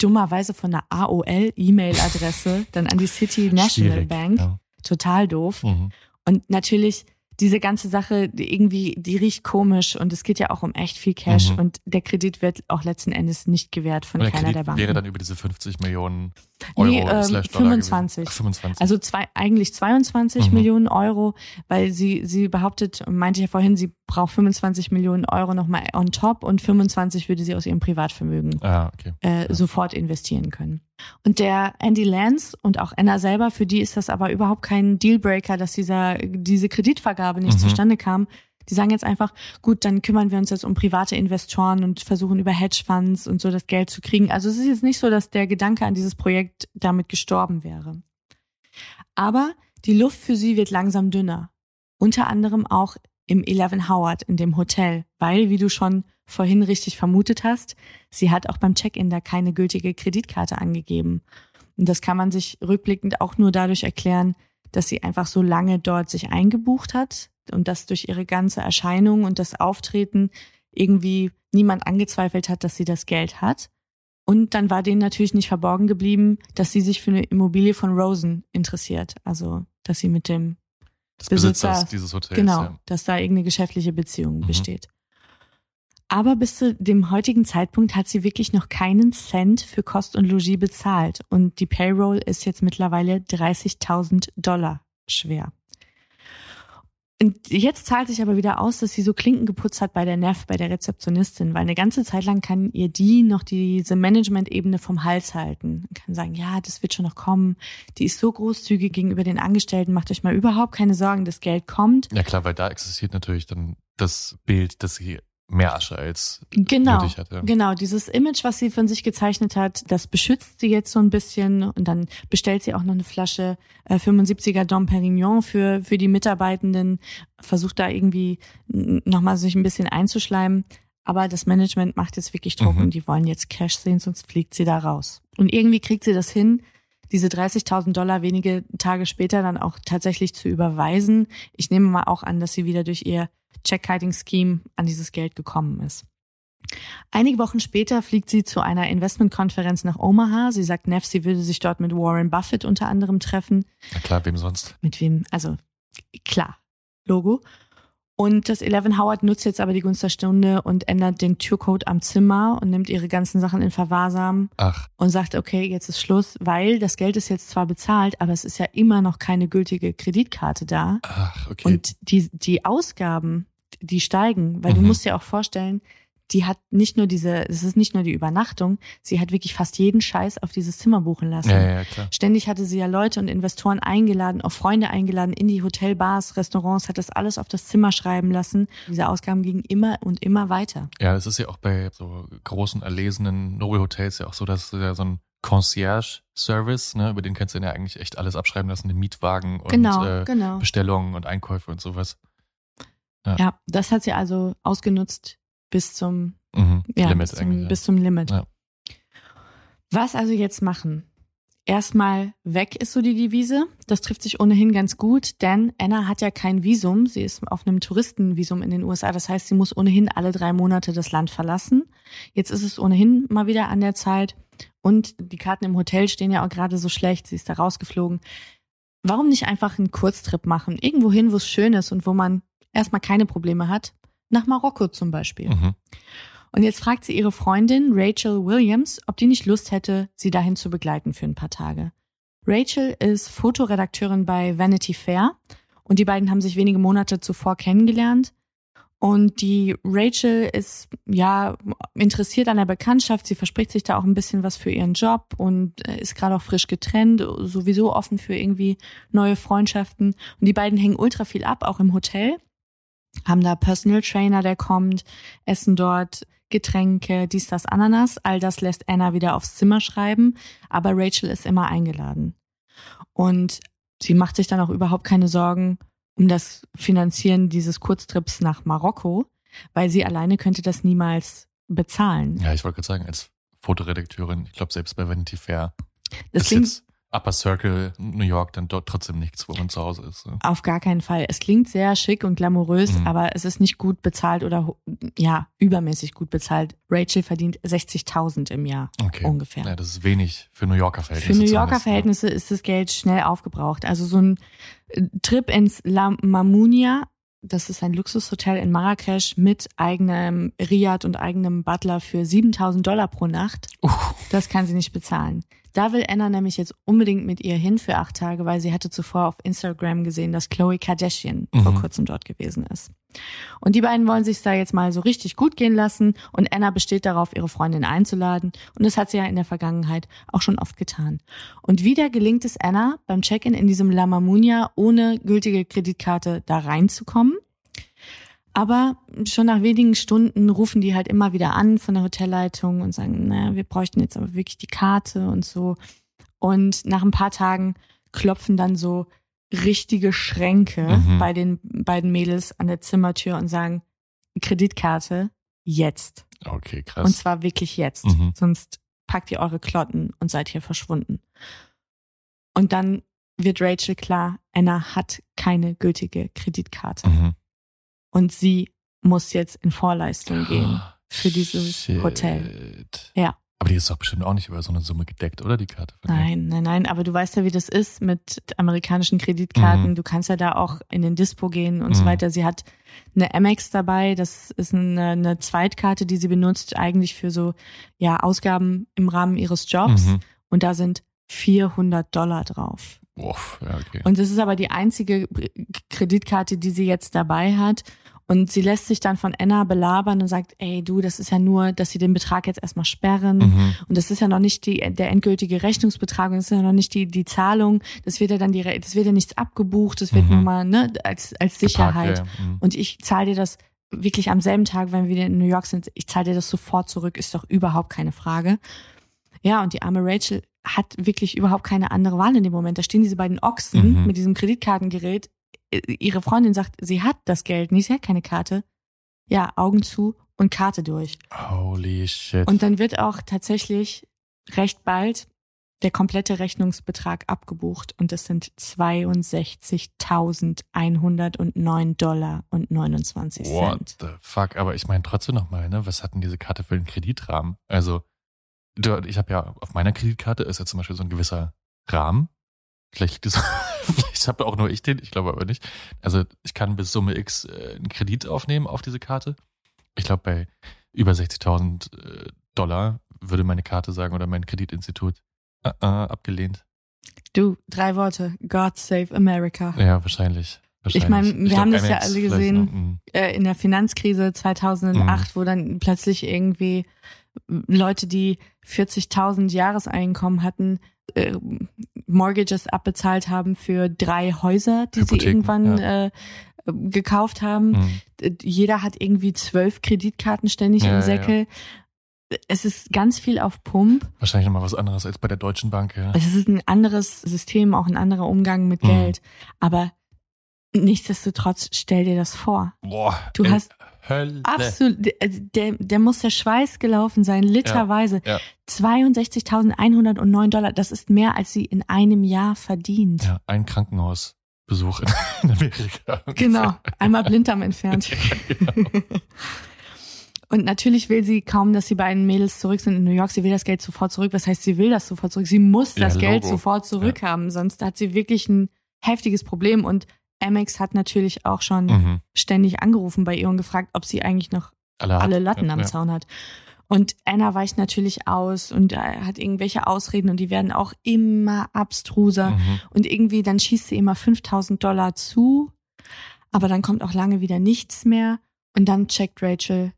dummerweise von einer AOL-E-Mail-Adresse dann an die City National Schwierig, Bank. Ja. Total doof. Mhm. Und natürlich diese ganze Sache die irgendwie, die riecht komisch und es geht ja auch um echt viel Cash Mhm. und der Kredit wird auch letzten Endes nicht gewährt von der keiner Kredit der Banken. wäre dann über diese 50 Millionen Euro Nee, Dollar 25. Gewesen. Ach, 25. Also zwei, eigentlich 22 Mhm. Millionen Euro, weil sie, sie behauptet, meinte ich ja vorhin, sie braucht 25 Millionen Euro nochmal on top und 25 würde sie aus ihrem Privatvermögen ah, okay. äh, sofort investieren können. Und der Andy Lance und auch Anna selber, für die ist das aber überhaupt kein Dealbreaker, dass dieser, diese Kreditvergabe nicht Mhm. zustande kam. Die sagen jetzt einfach, gut, dann kümmern wir uns jetzt um private Investoren und versuchen über Hedgefonds und so das Geld zu kriegen. Also es ist jetzt nicht so, dass der Gedanke an dieses Projekt damit gestorben wäre. Aber die Luft für sie wird langsam dünner. Unter anderem auch im Eleven Howard in dem Hotel, weil, wie du schon vorhin richtig vermutet hast, sie hat auch beim Check-in da keine gültige Kreditkarte angegeben. Und das kann man sich rückblickend auch nur dadurch erklären, dass sie einfach so lange dort sich eingebucht hat und dass durch ihre ganze Erscheinung und das Auftreten irgendwie niemand angezweifelt hat, dass sie das Geld hat. Und dann war denen natürlich nicht verborgen geblieben, dass sie sich für eine Immobilie von Rosen interessiert. Also, dass sie mit dem Des Besitzer- dieses Hotels. Genau, Ja. dass da irgendeine geschäftliche Beziehung Mhm. besteht. Aber bis zu dem heutigen Zeitpunkt hat sie wirklich noch keinen Cent für Kost und Logis bezahlt. Und die Payroll ist jetzt mittlerweile 30.000 Dollar schwer. Und jetzt zahlt sich aber wieder aus, dass sie so Klinken geputzt hat bei der Neff, bei der Rezeptionistin, weil eine ganze Zeit lang kann ihr die noch diese Management-Ebene vom Hals halten. Man kann sagen, ja, das wird schon noch kommen. Die ist so großzügig gegenüber den Angestellten, macht euch mal überhaupt keine Sorgen, das Geld kommt. ja, klar, weil da existiert natürlich dann das Bild, dass sie mehr Asche als Genau, nötig hat. Ja. genau. Dieses Image, was sie von sich gezeichnet hat, das beschützt sie jetzt so ein bisschen und dann bestellt sie auch noch eine Flasche äh, 75er Dom Perignon für für die Mitarbeitenden, versucht da irgendwie nochmal sich ein bisschen einzuschleimen. Aber das Management macht jetzt wirklich Druck Mhm. und die wollen jetzt Cash sehen, sonst fliegt sie da raus. Und irgendwie kriegt sie das hin, diese 30.000 Dollar wenige Tage später dann auch tatsächlich zu überweisen. Ich nehme mal auch an, dass sie wieder durch ihr Check-Kiting-Scheme an dieses Geld gekommen ist. Einige Wochen später fliegt sie zu einer Investmentkonferenz nach Omaha. Sie sagt Neff, sie würde sich dort mit Warren Buffett unter anderem treffen. Na klar, wem sonst? Mit wem? Also klar, Logo. Und das Eleven Howard nutzt jetzt aber die Gunst der Stunde und ändert den Türcode am Zimmer und nimmt ihre ganzen Sachen in Verwahrsam Ach, und sagt, okay, jetzt ist Schluss, weil das Geld ist jetzt zwar bezahlt, aber es ist ja immer noch keine gültige Kreditkarte da. ach, okay. Und die, die Ausgaben, die steigen, weil du Mhm. musst dir auch vorstellen, die hat nicht nur diese, es ist nicht nur die Übernachtung, sie hat wirklich fast jeden Scheiß auf dieses Zimmer buchen lassen. ja, ja, klar. Ständig hatte sie ja Leute und Investoren eingeladen, auch Freunde eingeladen in die Hotelbars, Restaurants, hat das alles auf das Zimmer schreiben lassen. Diese Ausgaben gingen immer und immer weiter. Ja, es ist ja auch bei so großen, erlesenen Nobelhotels ja auch so, dass ja so ein Concierge-Service, ne, über den kannst du ja eigentlich echt alles abschreiben lassen, den Mietwagen und genau, äh, genau. Bestellungen und Einkäufe und sowas. Ja, das hat sie also ausgenutzt bis zum Mhm. ja, Limit bis, zum, bis zum Limit. Ja. Was also jetzt machen? Erstmal weg ist so die Devise. Das trifft sich ohnehin ganz gut, denn Anna hat ja kein Visum. Sie ist auf einem Touristenvisum in den USA. Das heißt, sie muss ohnehin alle drei Monate das Land verlassen. Jetzt ist es ohnehin mal wieder an der Zeit. Und die Karten im Hotel stehen ja auch gerade so schlecht. Sie ist da rausgeflogen. Warum nicht einfach einen Kurztrip machen? Irgendwo hin, wo es schön ist und wo man erstmal keine Probleme hat. Nach Marokko zum Beispiel. Mhm. Und jetzt fragt sie ihre Freundin Rachel Williams, ob die nicht Lust hätte, sie dahin zu begleiten für ein paar Tage. Rachel ist Fotoredakteurin bei Vanity Fair und die beiden haben sich wenige Monate zuvor kennengelernt. Und die Rachel ist ja interessiert an der Bekanntschaft. Sie verspricht sich da auch ein bisschen was für ihren Job und äh, ist gerade auch frisch getrennt, sowieso offen für irgendwie neue Freundschaften. Und die beiden hängen ultra viel ab, auch im Hotel. Haben da Personal Trainer, der kommt, essen dort Getränke, dies, das, Ananas. All das lässt Anna wieder aufs Zimmer schreiben. Aber Rachel ist immer eingeladen. Und sie macht sich dann auch überhaupt keine Sorgen, um das Finanzieren dieses Kurztrips nach Marokko, weil sie alleine könnte das niemals bezahlen. Ja, ich wollte gerade sagen, als Fotoredakteurin, ich glaube selbst bei Vanity Fair Das klingt jetzt Upper Circle New York dann dort trotzdem nichts, wo man zu Hause ist. So. auf gar keinen Fall. Es klingt sehr schick und glamourös, Mhm. aber es ist nicht gut bezahlt oder ja, übermäßig gut bezahlt. Rachel verdient 60.000 im Jahr Okay. ungefähr. Ja, das ist wenig für New Yorker Für Verhältnisse. New Yorker Verhältnisse ist das Geld schnell aufgebraucht. Also so ein äh, Trip ins La Mamounia, das ist ein Luxushotel in Marrakesch mit eigenem Riad und eigenem Butler für 7000 Dollar pro Nacht. Uh. Das kann sie nicht bezahlen. Da will Anna nämlich jetzt unbedingt mit ihr hin für acht Tage, weil sie hatte zuvor auf Instagram gesehen, dass Chloe Kardashian vor Mhm. kurzem dort gewesen ist. Und die beiden wollen sich da jetzt mal so richtig gut gehen lassen und Anna besteht darauf, ihre Freundin einzuladen. Und das hat sie ja in der Vergangenheit auch schon oft getan. Und wieder gelingt es Anna beim Check-in in diesem La Mamunia ohne gültige Kreditkarte da reinzukommen. Aber schon nach wenigen Stunden rufen die halt immer wieder an von der Hotelleitung und sagen, na, wir bräuchten jetzt aber wirklich die Karte und so. Und nach ein paar Tagen klopfen dann so richtige Schränke Mhm. bei den beiden Mädels an der Zimmertür und sagen, Kreditkarte jetzt. Okay, krass. Und zwar wirklich jetzt. Mhm. Sonst packt ihr eure Klotten und seid hier verschwunden. Und dann wird Rachel klar, Anna hat keine gültige Kreditkarte. Mhm. Und sie muss jetzt in Vorleistung gehen für dieses Shit. Hotel. Ja. Aber die ist doch bestimmt auch nicht über so eine Summe gedeckt, oder die Karte? Nein, nein, nein, aber du weißt ja, wie das ist mit amerikanischen Kreditkarten. Mhm. Du kannst ja da auch in den Dispo gehen und so Mhm. weiter. Sie hat eine Amex dabei, das ist eine, eine Zweitkarte, die sie benutzt eigentlich für so ja Ausgaben im Rahmen ihres Jobs Mhm. und da sind 400 Dollar drauf. Uff, ja, okay. Und das ist aber die einzige Kreditkarte, die sie jetzt dabei hat. Und sie lässt sich dann von Anna belabern und sagt, ey du, das ist ja nur, dass sie den Betrag jetzt erstmal sperren. Mhm. Und das ist ja noch nicht die, der endgültige Rechnungsbetrag und das ist ja noch nicht die, die Zahlung. Das wird ja dann die, das wird ja nichts abgebucht, das wird Mhm. nur mal, ne, als, als Sicherheit. Ja, ja. Mhm. Und ich zahle dir das wirklich am selben Tag, wenn wir wieder in New York sind, ich zahle dir das sofort zurück, ist doch überhaupt keine Frage. Ja, und die arme Rachel hat wirklich überhaupt keine andere Wahl in dem Moment. Da stehen diese beiden Ochsen Mhm. mit diesem Kreditkartengerät. Ihre Freundin sagt, sie hat das Geld, nicht, sie hat keine Karte. Ja, Augen zu und Karte durch. Holy shit. Und dann wird auch tatsächlich recht bald der komplette Rechnungsbetrag abgebucht und das sind 62.109 Dollar und 29 What Cent. the fuck? Aber ich meine trotzdem nochmal, ne? Was hat denn diese Karte für einen Kreditrahmen? Also, ich habe ja auf meiner Kreditkarte ist ja zum Beispiel so ein gewisser Rahmen. Vielleicht, liegt das- habe auch nur ich den, ich glaube aber nicht. Also ich kann bis Summe X äh, einen Kredit aufnehmen auf diese Karte. Ich glaube, bei über 60.000 äh, Dollar würde meine Karte sagen oder mein Kreditinstitut äh, äh, abgelehnt. Du, drei Worte. God save America. Ja, wahrscheinlich. Ich meine, wir glaub, haben das ja alle gesehen. noch, mm. Äh, in der Finanzkrise 2008, wo dann plötzlich irgendwie Leute, die 40.000 Jahreseinkommen hatten, äh, Mortgages abbezahlt haben für drei Häuser, die sie Hypotheken, irgendwann äh, gekauft haben. Mm. Äh, Jeder hat irgendwie zwölf Kreditkarten ständig Ja, im ja, Säckel. Es ist ganz viel auf Pump. Wahrscheinlich nochmal was anderes als bei der Deutschen Bank, ja. Es ist ein anderes System, auch ein anderer Umgang mit Mhm. Geld. Aber nichtsdestotrotz, stell dir das vor. Boah, Du in hast Hölle. Absolut, der, der, der muss der Schweiß gelaufen sein, literweise. ja. 62.109 Dollar, das ist mehr, als sie in einem Jahr verdient. Ja, ein Krankenhausbesuch in, Amerika. Genau, einmal Blinddarm entfernt. genau. Und natürlich will sie kaum, dass die beiden Mädels zurück sind in New York. Sie will das Geld sofort zurück. Was heißt, sie will das sofort zurück? Sie muss Ja, das Geld sofort zurückhaben, sonst hat sie wirklich ein heftiges Problem. Und Amex hat natürlich auch schon Mhm. ständig angerufen bei ihr und gefragt, ob sie eigentlich noch Alle, alle Latten ja, am ja. Zaun hat. Und Anna weicht natürlich aus und äh, hat irgendwelche Ausreden und die werden auch immer abstruser. Mhm. Und irgendwie dann schießt sie immer 5000 Dollar zu, aber dann kommt auch lange wieder nichts mehr. Und dann checkt Rachel,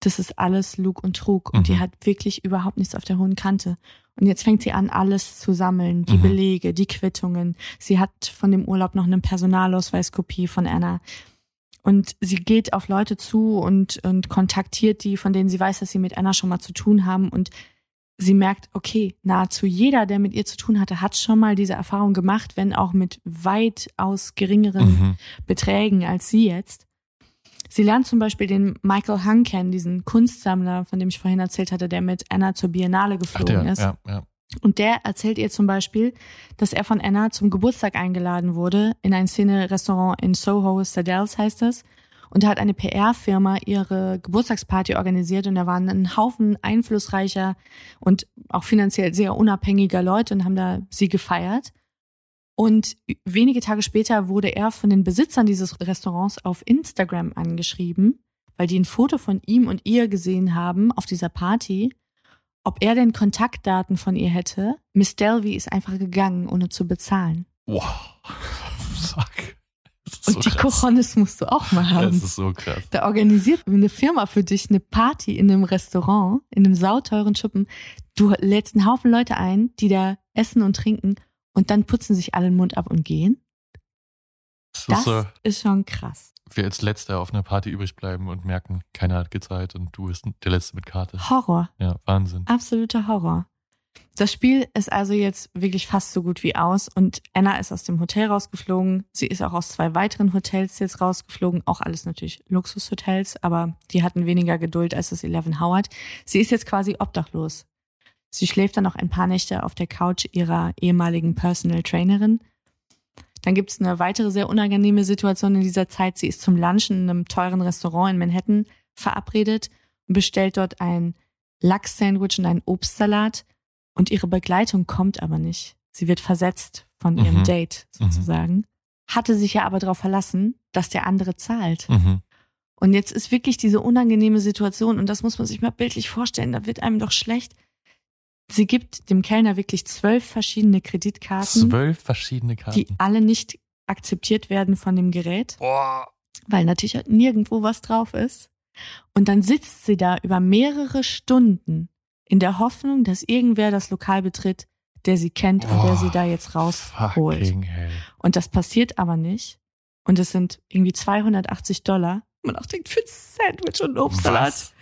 das ist alles Lug und Trug. Und die Mhm. hat wirklich überhaupt nichts auf der hohen Kante. Und jetzt fängt sie an, alles zu sammeln. Die Mhm. Belege, die Quittungen. Sie hat von dem Urlaub noch eine Personalausweiskopie von Anna. Und sie geht auf Leute zu und, und kontaktiert die, von denen sie weiß, dass sie mit Anna schon mal zu tun haben. Und sie merkt, okay, nahezu jeder, der mit ihr zu tun hatte, hat schon mal diese Erfahrung gemacht, wenn auch mit weitaus geringeren Mhm. Beträgen als sie jetzt. Sie lernt zum Beispiel den Michael Hung kennen, diesen Kunstsammler, von dem ich vorhin erzählt hatte, der mit Anna zur Biennale Ach, geflogen der, ist. ja, ja. Und der erzählt ihr zum Beispiel, dass er von Anna zum Geburtstag eingeladen wurde in ein Szene-Restaurant in Soho, Sadells heißt das. Und da hat eine PR-Firma ihre Geburtstagsparty organisiert und da waren ein Haufen einflussreicher und auch finanziell sehr unabhängiger Leute und haben da sie gefeiert. Und wenige Tage später wurde er von den Besitzern dieses Restaurants auf Instagram angeschrieben, weil die ein Foto von ihm und ihr gesehen haben auf dieser Party ob er denn Kontaktdaten von ihr hätte. Miss Delvey ist einfach gegangen, ohne zu bezahlen. Wow. Fuck. Das Und so die krass. Cojones musst du auch mal Das haben. ist so krass. Da organisiert eine Firma für dich eine Party in einem Restaurant, in einem sauteuren Schuppen. Du lädst einen Haufen Leute ein, die da essen und trinken und dann putzen sich alle den Mund ab und gehen. Das Das ist schon krass. wir als Letzter auf einer Party übrig bleiben und merken, keiner hat gezahlt und du bist der Letzte mit Karte. Horror. Ja, Wahnsinn. Absoluter Horror. Das Spiel ist also jetzt wirklich fast so gut wie aus und Anna ist aus dem Hotel rausgeflogen. Sie ist auch aus zwei weiteren Hotels jetzt rausgeflogen. Auch alles natürlich Luxushotels, aber die hatten weniger Geduld als das Eleven Howard. Sie ist jetzt quasi obdachlos. Sie schläft dann noch ein paar Nächte auf der Couch ihrer ehemaligen Personal Trainerin. Dann gibt es eine weitere sehr unangenehme Situation in dieser Zeit. Sie ist zum Lunchen in einem teuren Restaurant in Manhattan verabredet und bestellt dort ein Lachs-Sandwich und einen Obstsalat. Und ihre Begleitung kommt aber nicht. Sie wird versetzt von ihrem Mhm. Date sozusagen. Hatte sich ja aber darauf verlassen, dass der andere zahlt. Mhm. Und jetzt ist wirklich diese unangenehme Situation, und das muss man sich mal bildlich vorstellen, da wird einem doch schlecht. Sie gibt dem Kellner wirklich zwölf verschiedene Kreditkarten, Zwölf verschiedene Karten. die alle nicht akzeptiert werden von dem Gerät, Boah. weil natürlich halt nirgendwo was drauf ist. Und dann sitzt sie da über mehrere Stunden in der Hoffnung, dass irgendwer das Lokal betritt, der sie kennt und der sie da jetzt rausholt. Und das passiert aber nicht. Und es sind irgendwie 280 Dollar. Man auch denkt, für ein Sandwich und Obstsalat. Was?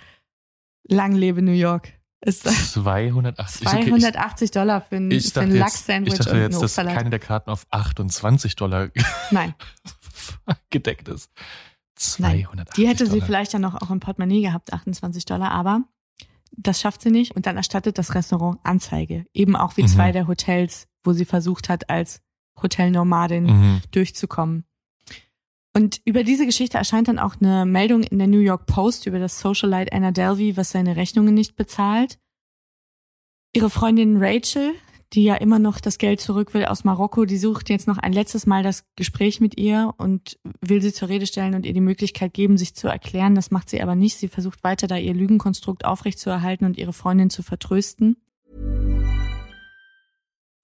Lang lebe New York. Ist 280. Okay, ich- 280 Dollar für ein, ich für ein Lachs-Sandwich ich und dachte jetzt, dass keine der Karten auf 28 Dollar Nein, gedeckt ist. nein. 280 Die hätte sie Dollar. vielleicht ja noch auch im Portemonnaie gehabt, 28 Dollar, aber das schafft sie nicht. Und dann erstattet das Restaurant Anzeige. Eben auch wie Mhm. zwei der Hotels, wo sie versucht hat, als Hotelnomadin Mhm. durchzukommen. Und über diese Geschichte erscheint dann auch eine Meldung in der New York Post über das Socialite Anna Delvey, was seine Rechnungen nicht bezahlt. Ihre Freundin Rachel, die ja immer noch das Geld zurück will aus Marokko, die sucht jetzt noch ein letztes Mal das Gespräch mit ihr und will sie zur Rede stellen und ihr die Möglichkeit geben, sich zu erklären. Das macht sie aber nicht. Sie versucht weiter, da ihr Lügenkonstrukt aufrechtzuerhalten und ihre Freundin zu vertrösten.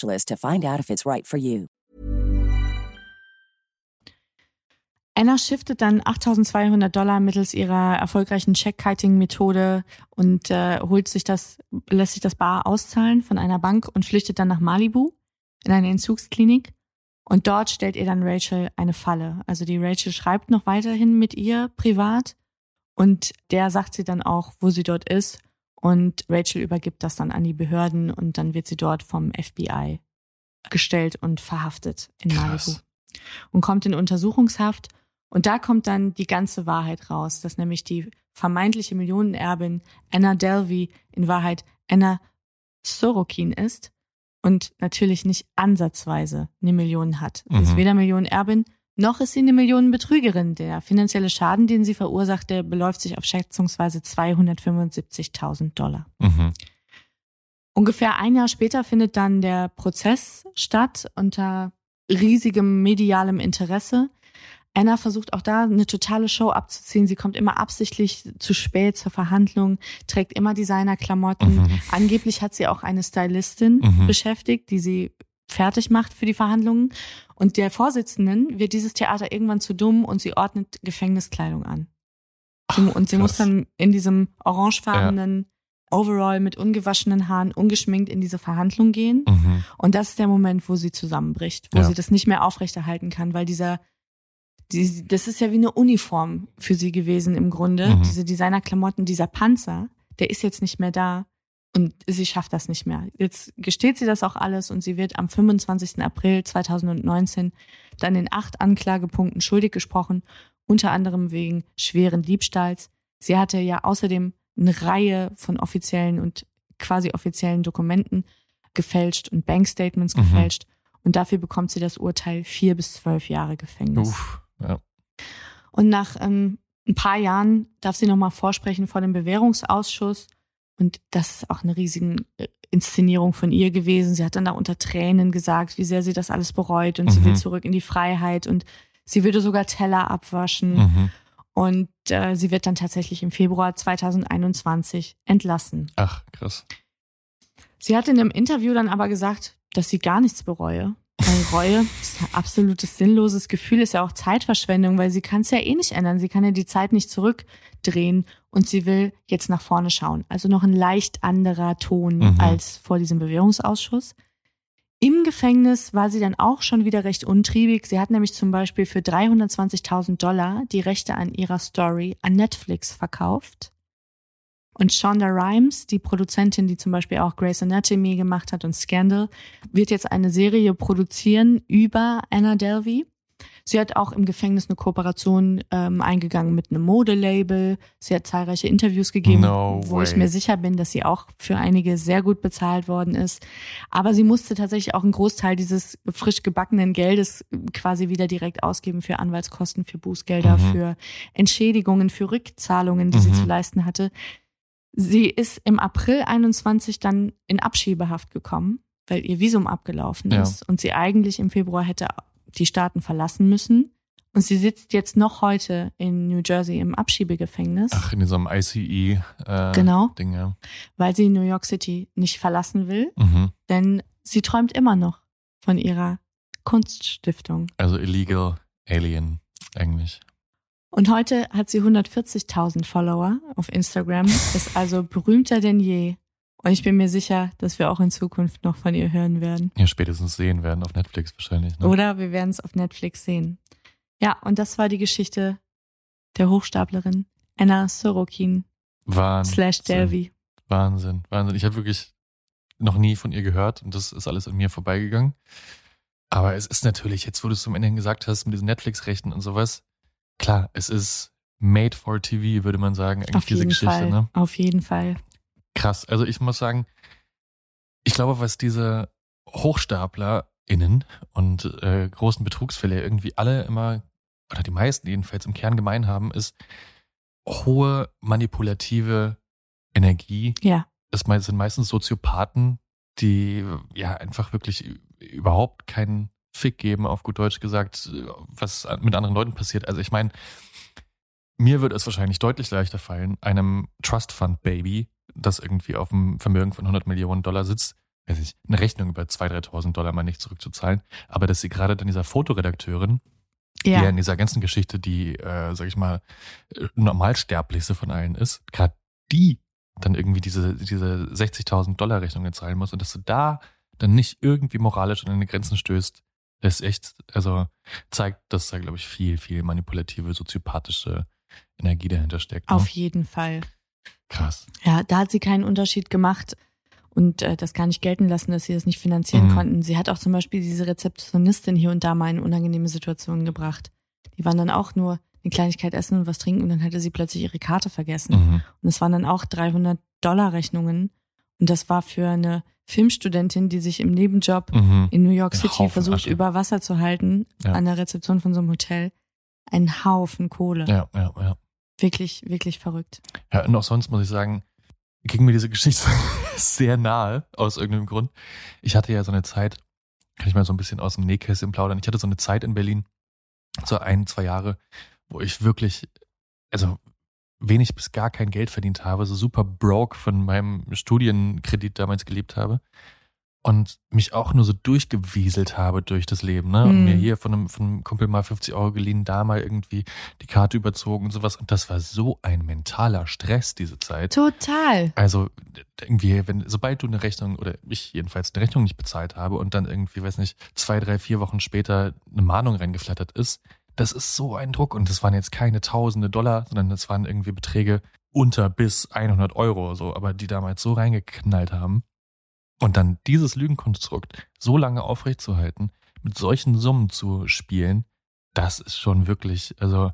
to find out if it's right for you. Anna shiftet dann 8200 Dollar mittels ihrer erfolgreichen Check-Kiting-Methode und äh, holt sich das, lässt sich das Bar auszahlen von einer Bank und flüchtet dann nach Malibu in eine Entzugsklinik. Und dort stellt ihr dann Rachel eine Falle. Also die Rachel schreibt noch weiterhin mit ihr privat und der sagt sie dann auch, wo sie dort ist. Und Rachel übergibt das dann an die Behörden und dann wird sie dort vom FBI gestellt und verhaftet in Krass. Malibu und kommt in Untersuchungshaft. Und da kommt dann die ganze Wahrheit raus, dass nämlich die vermeintliche Millionenerbin Anna Delvey in Wahrheit Anna Sorokin ist und natürlich nicht ansatzweise eine Million hat. Sie ist Mhm. weder Millionenerbin noch ist sie eine Millionenbetrügerin. Der finanzielle Schaden, den sie verursacht, der beläuft sich auf schätzungsweise 275.000 Dollar. Mhm. Ungefähr ein Jahr später findet dann der Prozess statt unter riesigem medialem Interesse. Anna versucht auch da eine totale Show abzuziehen. Sie kommt immer absichtlich zu spät zur Verhandlung, trägt immer Designerklamotten. Mhm. Angeblich hat sie auch eine Stylistin Mhm. beschäftigt, die sie fertig macht für die Verhandlungen. Und der Vorsitzenden wird dieses Theater irgendwann zu dumm und sie ordnet Gefängniskleidung an. Sie- und sie muss krass. dann in diesem orangefarbenen Overall mit ungewaschenen Haaren, ungeschminkt in diese Verhandlung gehen. Mhm. Und das ist der Moment, wo sie zusammenbricht, wo Ja. sie das nicht mehr aufrechterhalten kann, weil dieser, die, das ist ja wie eine Uniform für sie gewesen im Grunde. Mhm. Diese Designerklamotten, dieser Panzer, der ist jetzt nicht mehr da und sie schafft das nicht mehr. Jetzt gesteht sie das auch alles und sie wird am 25. April 2019 dann in acht Anklagepunkten schuldig gesprochen, unter anderem wegen schweren Diebstahls. Sie hatte ja außerdem eine Reihe von offiziellen und quasi offiziellen Dokumenten gefälscht und Bankstatements Mhm. gefälscht. Und dafür bekommt sie das Urteil vier bis zwölf Jahre Gefängnis. Uff. Ja. Und nach ähm, ein paar Jahren darf sie nochmal vorsprechen vor dem Bewährungsausschuss. Und das ist auch eine riesige äh, Inszenierung von ihr gewesen. Sie hat dann da unter Tränen gesagt, wie sehr sie das alles bereut und sie Mhm. will zurück in die Freiheit und sie würde sogar Teller abwaschen. Mhm. Und äh, sie wird dann tatsächlich im Februar 2021 entlassen. Ach, krass. Sie hat in einem Interview dann aber gesagt, dass sie gar nichts bereue. Weil Reue ist ein absolutes sinnloses Gefühl, ist ja auch Zeitverschwendung, weil sie kann es ja eh nicht ändern. Sie kann ja die Zeit nicht zurückdrehen und sie will jetzt nach vorne schauen. Also noch ein leicht anderer Ton Mhm. als vor diesem Bewährungsausschuss. Im Gefängnis war sie dann auch schon wieder recht untriebig. Sie hat nämlich zum Beispiel für 320.000 Dollar die Rechte an ihrer Story an Netflix verkauft. Und Shonda Rhimes, die Produzentin, die zum Beispiel auch Grey's Anatomy gemacht hat und Scandal, wird jetzt eine Serie produzieren über Anna Delvey. Sie hat auch im Gefängnis eine Kooperation ähm, eingegangen mit einem Modelabel. Sie hat zahlreiche Interviews gegeben, No wo ich mir sicher bin, dass sie auch für einige sehr gut bezahlt worden ist. Aber sie musste tatsächlich auch einen Großteil dieses frisch gebackenen Geldes quasi wieder direkt ausgeben für Anwaltskosten, für Bußgelder, Mhm. für Entschädigungen, für Rückzahlungen, die sie Mhm. zu leisten hatte. Sie ist im April 21 dann in Abschiebehaft gekommen, weil ihr Visum abgelaufen Ja. ist und sie eigentlich im Februar hätte die Staaten verlassen müssen. Und sie sitzt jetzt noch heute in New Jersey im Abschiebegefängnis, Ach, in diesem ICE äh, Genau. Ja. weil sie New York City nicht verlassen will, Mhm. denn sie träumt immer noch von ihrer Kunststiftung. Also illegal alien eigentlich. Und heute hat sie 140.000 Follower auf Instagram, ist also berühmter denn je. Und ich bin mir sicher, dass wir auch in Zukunft noch von ihr hören werden. Ja, spätestens sehen werden auf Netflix wahrscheinlich. Ne? Oder wir werden es auf Netflix sehen. Ja, und das war die Geschichte der Hochstaplerin Anna Sorokin Wahnsinn. slash Delvey. Wahnsinn, Wahnsinn. Ich habe wirklich noch nie von ihr gehört und das ist alles an mir vorbeigegangen. Aber es ist natürlich, jetzt wo du es zum Ende gesagt hast, mit diesen Netflix-Rechten und sowas, klar, es ist made for TV, würde man sagen, eigentlich Auf diese jeden Geschichte. Fall. Ne? Auf jeden Fall. Krass. Also ich muss sagen, ich glaube, was diese HochstaplerInnen und äh, großen Betrugsfälle irgendwie alle immer, oder die meisten jedenfalls im Kern gemein haben, ist hohe manipulative Energie. Ja. Es mei- sind meistens Soziopathen, die ja einfach wirklich überhaupt keinen Fick geben, auf gut Deutsch gesagt, was mit anderen Leuten passiert. Also ich meine, mir würde es wahrscheinlich deutlich leichter fallen, einem Trust Fund Baby, das irgendwie auf einem Vermögen von 100 Millionen Dollar sitzt, weiß ich, eine Rechnung über 2.000, 3.000 Dollar mal nicht zurückzuzahlen, aber dass sie gerade dann dieser Fotoredakteurin die ja Ja, in dieser ganzen Geschichte die, äh, sag ich mal, normalsterblichste von allen ist, gerade die dann irgendwie diese, diese 60.000 Dollar Rechnungen zahlen muss und dass du da dann nicht irgendwie moralisch an deine Grenzen stößt, ist echt, also zeigt, dass da, glaube ich, viel, viel manipulative, soziopathische Energie dahinter steckt. Ne? auf jeden Fall. Krass. Ja, da hat sie keinen Unterschied gemacht und äh, das gar nicht gelten lassen, dass sie das nicht finanzieren Mhm. konnten. Sie hat auch zum Beispiel diese Rezeptionistin hier und da mal in unangenehme Situationen gebracht. Die waren dann auch nur eine Kleinigkeit essen und was trinken und dann hatte sie plötzlich ihre Karte vergessen. Mhm. Und es waren dann auch 300 Dollar Rechnungen. Und das war für eine Filmstudentin, die sich im Nebenjob Mhm. in New York City versucht, Asche. über Wasser zu halten, Ja. an der Rezeption von so einem Hotel. Ein Haufen Kohle. Ja, ja, ja. Wirklich, wirklich verrückt. Ja, und auch sonst muss ich sagen, ging mir diese Geschichte sehr nahe, aus irgendeinem Grund. Ich hatte ja so eine Zeit, kann ich mal so ein bisschen aus dem Nähkästchen plaudern, ich hatte so eine Zeit in Berlin, so ein, zwei Jahre, wo ich wirklich, also wenig bis gar kein Geld verdient habe, so super broke von meinem Studienkredit damals gelebt habe und mich auch nur so durchgewieselt habe durch das Leben, ne? Und Mhm. mir hier von einem, von einem Kumpel mal 50 Euro geliehen, da mal irgendwie die Karte überzogen und sowas. Und das war so ein mentaler Stress, diese Zeit. Total. Also irgendwie, wenn, sobald du eine Rechnung, oder ich jedenfalls eine Rechnung nicht bezahlt habe und dann irgendwie, weiß nicht, zwei, drei, vier Wochen später eine Mahnung reingeflattert ist, das ist so ein Druck. Und das waren jetzt keine tausende Dollar, sondern das waren irgendwie Beträge unter bis 100 Euro, so, aber die damals so reingeknallt haben. Und dann dieses Lügenkonstrukt so lange aufrechtzuerhalten, mit solchen Summen zu spielen, das ist schon wirklich, also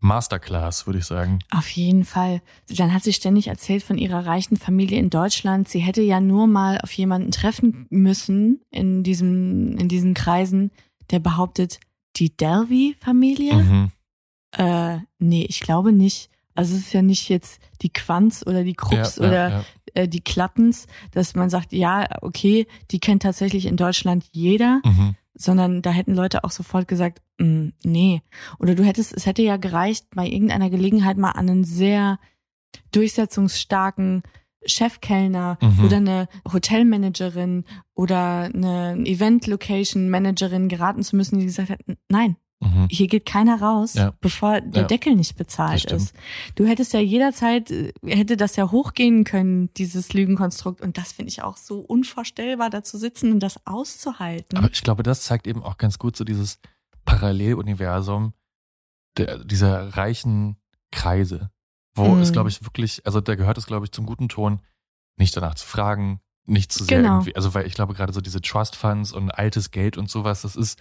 Masterclass, würde ich sagen. Auf jeden Fall. Dann hat sie ständig erzählt von ihrer reichen Familie in Deutschland. Sie hätte ja nur mal auf jemanden treffen müssen in diesem, in diesen Kreisen, der behauptet, die Delvey-Familie? Mhm. Äh, nee, ich glaube nicht. Also es ist ja nicht jetzt die Quanz oder die Krupps Ja, ja, oder ja. Äh, die Klattens, dass man sagt, ja, okay, die kennt tatsächlich in Deutschland jeder, Mhm. sondern da hätten Leute auch sofort gesagt, "Mm, nee. Oder du hättest, es hätte ja gereicht, bei irgendeiner Gelegenheit mal an einen sehr durchsetzungsstarken Chefkellner Mhm. oder eine Hotelmanagerin oder eine Event-Location-Managerin geraten zu müssen, die gesagt hat, nein, Mhm. hier geht keiner raus, Ja. bevor der Ja. Deckel nicht bezahlt ist. Du hättest ja jederzeit, äh, hätte das ja hochgehen können, dieses Lügenkonstrukt. Und das finde ich auch so unvorstellbar, da zu sitzen und das auszuhalten. Aber ich glaube, das zeigt eben auch ganz gut so dieses Paralleluniversum der, dieser reichen Kreise, wo Mhm. es, glaube ich, wirklich, also da gehört es, glaube ich, zum guten Ton, nicht danach zu fragen, nicht zu sehr Genau. irgendwie, also weil ich glaube gerade so diese Trust Funds und altes Geld und sowas, das ist,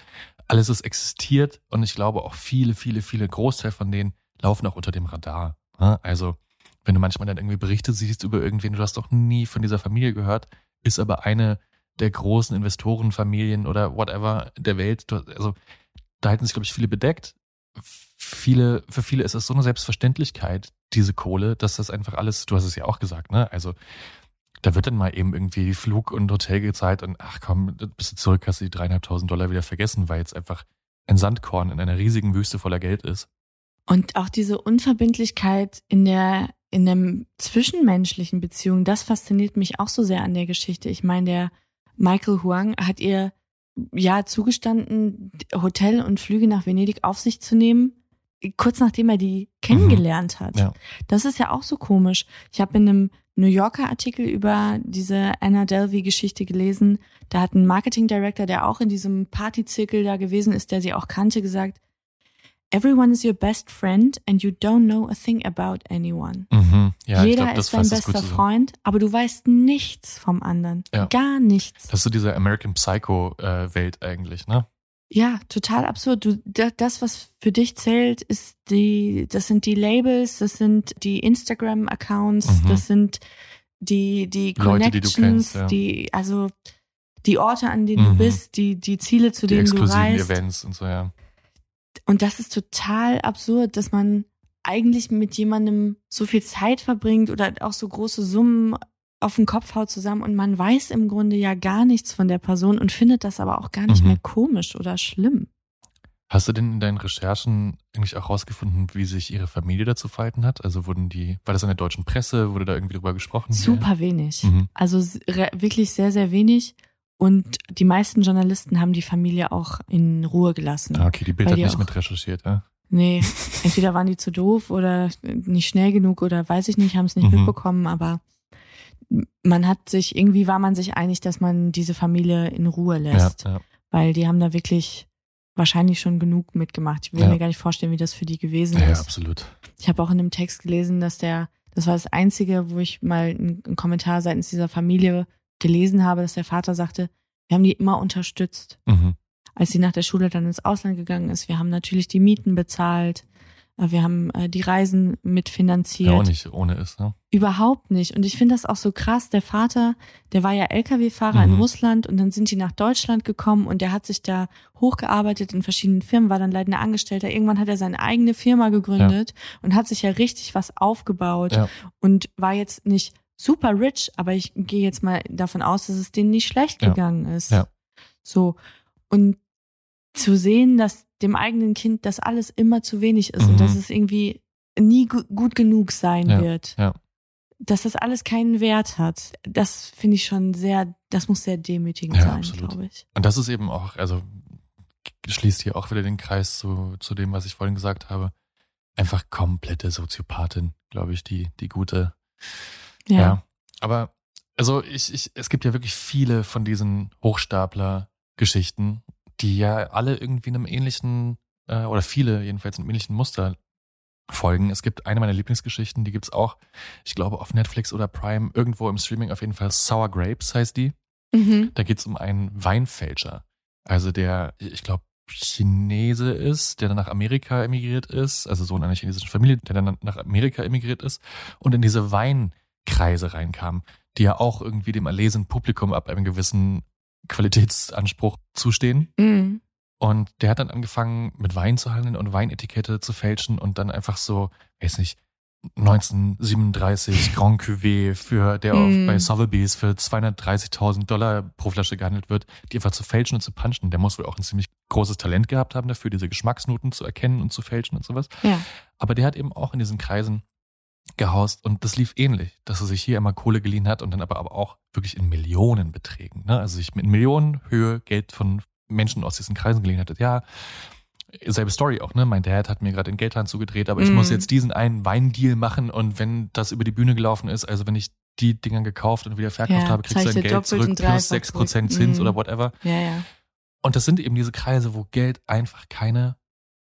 alles ist existiert und ich glaube auch viele, viele, viele Großteil von denen laufen auch unter dem Radar. ne? Also wenn du manchmal dann irgendwie Berichte siehst über irgendwen, du hast doch nie von dieser Familie gehört, ist aber eine der großen Investorenfamilien oder whatever der Welt. Also da halten sich, glaube ich, viele bedeckt. Viele, für viele ist es so eine Selbstverständlichkeit, diese Kohle, dass das einfach alles, du hast es ja auch gesagt, ne? Also da wird dann mal eben irgendwie Flug und Hotel gezahlt und ach komm, bist du zurück, hast du die dreieinhalbtausend Dollar wieder vergessen, weil jetzt einfach ein Sandkorn in einer riesigen Wüste voller Geld ist. Und auch diese Unverbindlichkeit in der, in der zwischenmenschlichen Beziehung, das fasziniert mich auch so sehr an der Geschichte. Ich meine, der Michael Huang hat ihr ja zugestanden, Hotel und Flüge nach Venedig auf sich zu nehmen, kurz nachdem er die kennengelernt hat. Ja. Das ist ja auch so komisch. Ich habe in einem New Yorker Artikel über diese Anna Delvey-Geschichte gelesen. Da hat ein Marketing Director, der auch in diesem Partyzirkel da gewesen ist, der sie auch kannte, gesagt, Everyone is your best friend and you don't know a thing about anyone. Mhm. Ja, Jeder glaube, das ist dein bester. Freund, aber du weißt nichts vom anderen. Ja. Gar nichts. Das ist so diese American Psycho-Welt eigentlich, ne? Ja, total absurd. Du, da- das, was für dich zählt, ist die, das sind die Labels, das sind die Instagram-Accounts, Mhm. das sind die, die Leute, die du Connections, kennst, ja. die, also die Orte, an denen du Mhm. bist, die, die Ziele, zu Die denen du exklusiven reist. Events und so, ja. Und das ist total absurd, dass man eigentlich mit jemandem so viel Zeit verbringt oder auch so große Summen auf den Kopf haut zusammen und man weiß im Grunde ja gar nichts von der Person und findet das aber auch gar nicht Mhm. mehr komisch oder schlimm. Hast du denn in deinen Recherchen eigentlich auch rausgefunden, wie sich ihre Familie dazu verhalten hat? Also wurden die, war das in der deutschen Presse, wurde da irgendwie drüber gesprochen? Super wenig. Mhm. Also wirklich sehr, sehr wenig. Und die meisten Journalisten haben die Familie auch in Ruhe gelassen. Ah, okay, die Bild hat die nicht mit recherchiert, ja? Nee, entweder waren die zu doof oder nicht schnell genug oder weiß ich nicht, haben es nicht Mhm. mitbekommen, aber man hat sich, irgendwie war man sich einig, dass man diese Familie in Ruhe Ja, lässt, ja. weil die haben da wirklich wahrscheinlich schon genug mitgemacht. Ich will Ja. mir gar nicht vorstellen, wie das für die gewesen Ja, ja, ist. absolut. Ich habe auch in einem Text gelesen, dass der, das war das Einzige, wo ich mal einen, einen Kommentar seitens dieser Familie gelesen habe, dass der Vater sagte, wir haben die immer unterstützt Mhm. als sie nach der Schule dann ins Ausland gegangen ist. Wir haben natürlich die Mieten bezahlt. Wir haben äh, die Reisen mitfinanziert. Ja, auch nicht ohne ist, ne? Überhaupt nicht. Und ich finde das auch so krass. Der Vater, der war ja Lkw-Fahrer in Mhm. Russland und dann sind die nach Deutschland gekommen und der hat sich da hochgearbeitet in verschiedenen Firmen, war dann leitender Angestellter. Irgendwann hat er seine eigene Firma gegründet und hat sich ja richtig was aufgebaut Ja. und war jetzt nicht super rich, aber ich gehe jetzt mal davon aus, dass es denen nicht schlecht Ja. gegangen ist. Ja. So. Und zu sehen, dass dem eigenen Kind das alles immer zu wenig ist Mhm. und dass es irgendwie nie gu gut genug sein Ja, wird. ja. Dass das alles keinen Wert hat. Das finde ich schon sehr, das muss sehr demütigend Ja, sein, absolut. glaube ich. Und das ist eben auch, also schließt hier auch wieder den Kreis zu, zu dem, was ich vorhin gesagt habe. Einfach komplette Soziopathin, glaube ich, die, die gute. Ja. Aber also ich, ich, es gibt ja wirklich viele von diesen Hochstapler-Geschichten, die ja alle irgendwie einem ähnlichen, äh, oder viele jedenfalls einem ähnlichen Muster folgen. Es gibt eine meiner Lieblingsgeschichten, die gibt's auch, ich glaube, auf Netflix oder Prime, irgendwo im Streaming auf jeden Fall. Sour Grapes heißt die. Mhm. Da geht's um einen Weinfälscher. Also der, ich glaube, Chinese ist, der dann nach Amerika emigriert ist, also Sohn einer chinesischen Familie, der dann nach Amerika emigriert ist und in diese Weinkreise reinkam, die ja auch irgendwie dem erlesenen Publikum ab einem gewissen Qualitätsanspruch zustehen. Mhm. Und der hat dann angefangen, mit Wein zu handeln und Weinetikette zu fälschen und dann einfach so, weiß nicht, 1937 Grand Cuvée für, der auf, Mm. bei Sotheby's für 230.000 Dollar pro Flasche gehandelt wird, die einfach zu fälschen und zu punchen. Der muss wohl auch ein ziemlich großes Talent gehabt haben dafür, diese Geschmacksnoten zu erkennen und zu fälschen und sowas. Ja. Aber der hat eben auch in diesen Kreisen gehaust und das lief ähnlich, dass er sich hier immer Kohle geliehen hat und dann aber, aber auch wirklich in Millionenbeträgen, ne? also sich mit Millionenhöhe Geld von Menschen aus diesen Kreisen geliehen hat. Ja, selbe Story auch, ne? Mein Dad hat mir gerade den Geldhahn zugedreht, aber ich Mhm. muss jetzt diesen einen Weindeal machen und wenn das über die Bühne gelaufen ist, also wenn ich die Dinger gekauft und wieder verkauft Ja, habe, kriegst du dein Geld zurück plus dreifach 6% zurück. Zins Mhm. oder whatever. Ja, ja. Und das sind eben diese Kreise, wo Geld einfach keine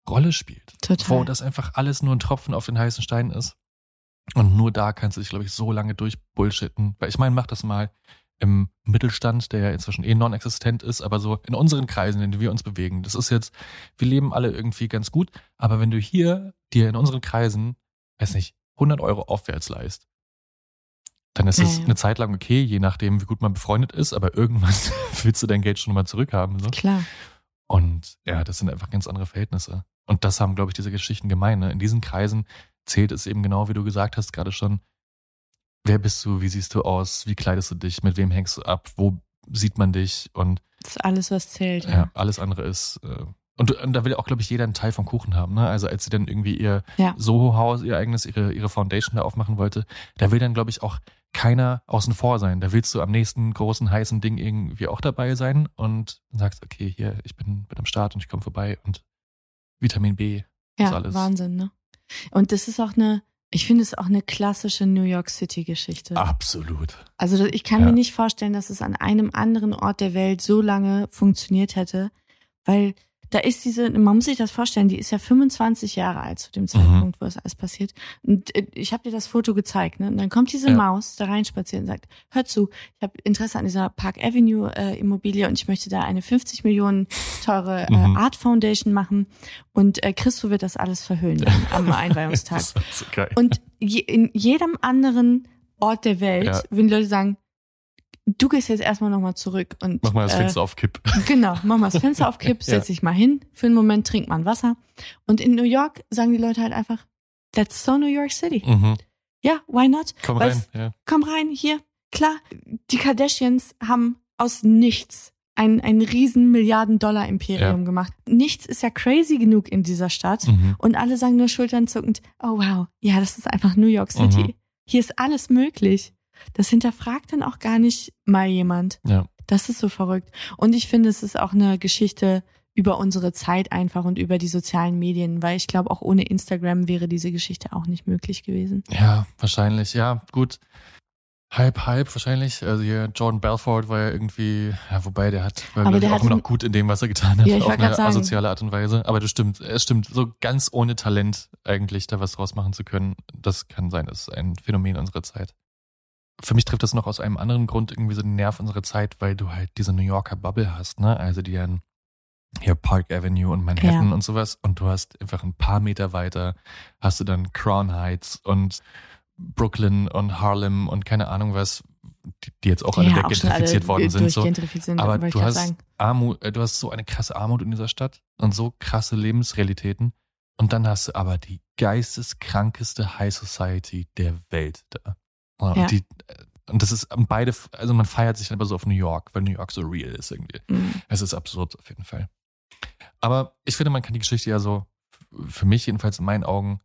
Rolle spielt. Total. Wo das einfach alles nur ein Tropfen auf den heißen Stein ist. Und nur da kannst du dich, glaube ich, so lange durchbullshitten. Weil ich meine, mach das mal im Mittelstand, der ja inzwischen eh non-existent ist, aber so in unseren Kreisen, in denen wir uns bewegen. Das ist jetzt, wir leben alle irgendwie ganz gut, aber wenn du hier dir in unseren Kreisen, weiß nicht, 100 Euro aufwärts leist, dann ist Ja, es ja. eine Zeit lang okay, je nachdem, wie gut man befreundet ist, aber irgendwann willst du dein Geld schon mal zurückhaben. So. Klar. Und ja, das sind einfach ganz andere Verhältnisse. Und das haben, glaube ich, diese Geschichten gemein. Ne? In diesen Kreisen zählt es eben genau, wie du gesagt hast, gerade schon. Wer bist du? Wie siehst du aus? Wie kleidest du dich? Mit wem hängst du ab? Wo sieht man dich? Und Das ist alles, was zählt. ja, Ja. alles andere ist. Äh, und, und da will auch, glaube ich, jeder einen Teil vom Kuchen haben. Ne? Also als sie dann irgendwie ihr Ja. Soho-Haus, ihr eigenes, ihre, ihre Foundation da aufmachen wollte, da will dann, glaube ich, auch keiner außen vor sein. Da willst du am nächsten großen, heißen Ding irgendwie auch dabei sein und sagst, okay, hier, ich bin, bin am Start und ich komme vorbei und Vitamin B Ja, ist alles. Wahnsinn, ne? Und das ist auch eine, ich finde es auch eine klassische New York City Geschichte. Absolut. Also ich kann Ja. mir nicht vorstellen, dass es an einem anderen Ort der Welt so lange funktioniert hätte, weil da ist diese, man muss sich das vorstellen, die ist ja 25 Jahre alt zu Mhm. dem Zeitpunkt, wo es alles passiert. Und äh, ich habe dir das Foto gezeigt, ne? Und dann kommt diese Ja. Maus da reinspaziert und sagt, hör zu, ich habe Interesse an dieser Park Avenue äh, Immobilie und ich möchte da eine 50 Millionen teure äh, Mhm. Art Foundation machen und äh, Christo wird das alles verhüllen dann am Einweihungstag. das ist so geil. Und je, in jedem anderen Ort der Welt Ja. würden die Leute sagen, du gehst jetzt erstmal nochmal zurück und Mach mal das äh, Fenster auf Kipp. Genau, mach mal das Fenster auf Kipp, Ja. setz dich mal hin, für einen Moment trink mal ein Wasser. Und in New York sagen die Leute halt einfach, that's so New York City. Mhm. Ja, why not? Komm Weil's- rein. Ja. Komm rein, hier. Klar, die Kardashians haben aus nichts ein, ein riesen Milliarden-Dollar-Imperium Ja. gemacht. Nichts ist ja crazy genug in dieser Stadt. Mhm. Und alle sagen nur schulternzuckend, oh wow, ja, das ist einfach New York City. Mhm. Hier ist alles möglich. Das hinterfragt dann auch gar nicht mal jemand. Ja. Das ist so verrückt. Und ich finde, es ist auch eine Geschichte über unsere Zeit einfach und über die sozialen Medien, weil ich glaube, auch ohne Instagram wäre diese Geschichte auch nicht möglich gewesen. Ja, wahrscheinlich. Ja, gut. Halb, halb wahrscheinlich. Also hier Jordan Belfort war ja irgendwie, ja, wobei der hat, war Aber der auch hat immer noch gut in dem, was er getan hat, Ja, auf eine sagen. asoziale Art und Weise. Aber das stimmt, es stimmt, so ganz ohne Talent eigentlich da was draus machen zu können, das kann sein, das ist ein Phänomen unserer Zeit. Für mich trifft das noch aus einem anderen Grund irgendwie so den Nerv unserer Zeit, weil du halt diese New Yorker Bubble hast, ne? Also die dann hier Park Avenue und Manhattan Ja. und sowas und du hast einfach ein paar Meter weiter hast du dann Crown Heights und Brooklyn und Harlem und keine Ahnung was, die, die jetzt auch alle Ja, auch schon gentrifiziert alle worden sind. So. sind, Aber du hast sagen. Armut, äh, du hast so eine krasse Armut in dieser Stadt und so krasse Lebensrealitäten. Und dann hast du aber die geisteskrankeste High Society der Welt da. Und, Ja. die, und das ist beide, also man feiert sich aber so auf New York, weil New York so real ist irgendwie. Mhm. Es ist absurd auf jeden Fall. Aber ich finde, man kann die Geschichte ja so, für mich jedenfalls in meinen Augen,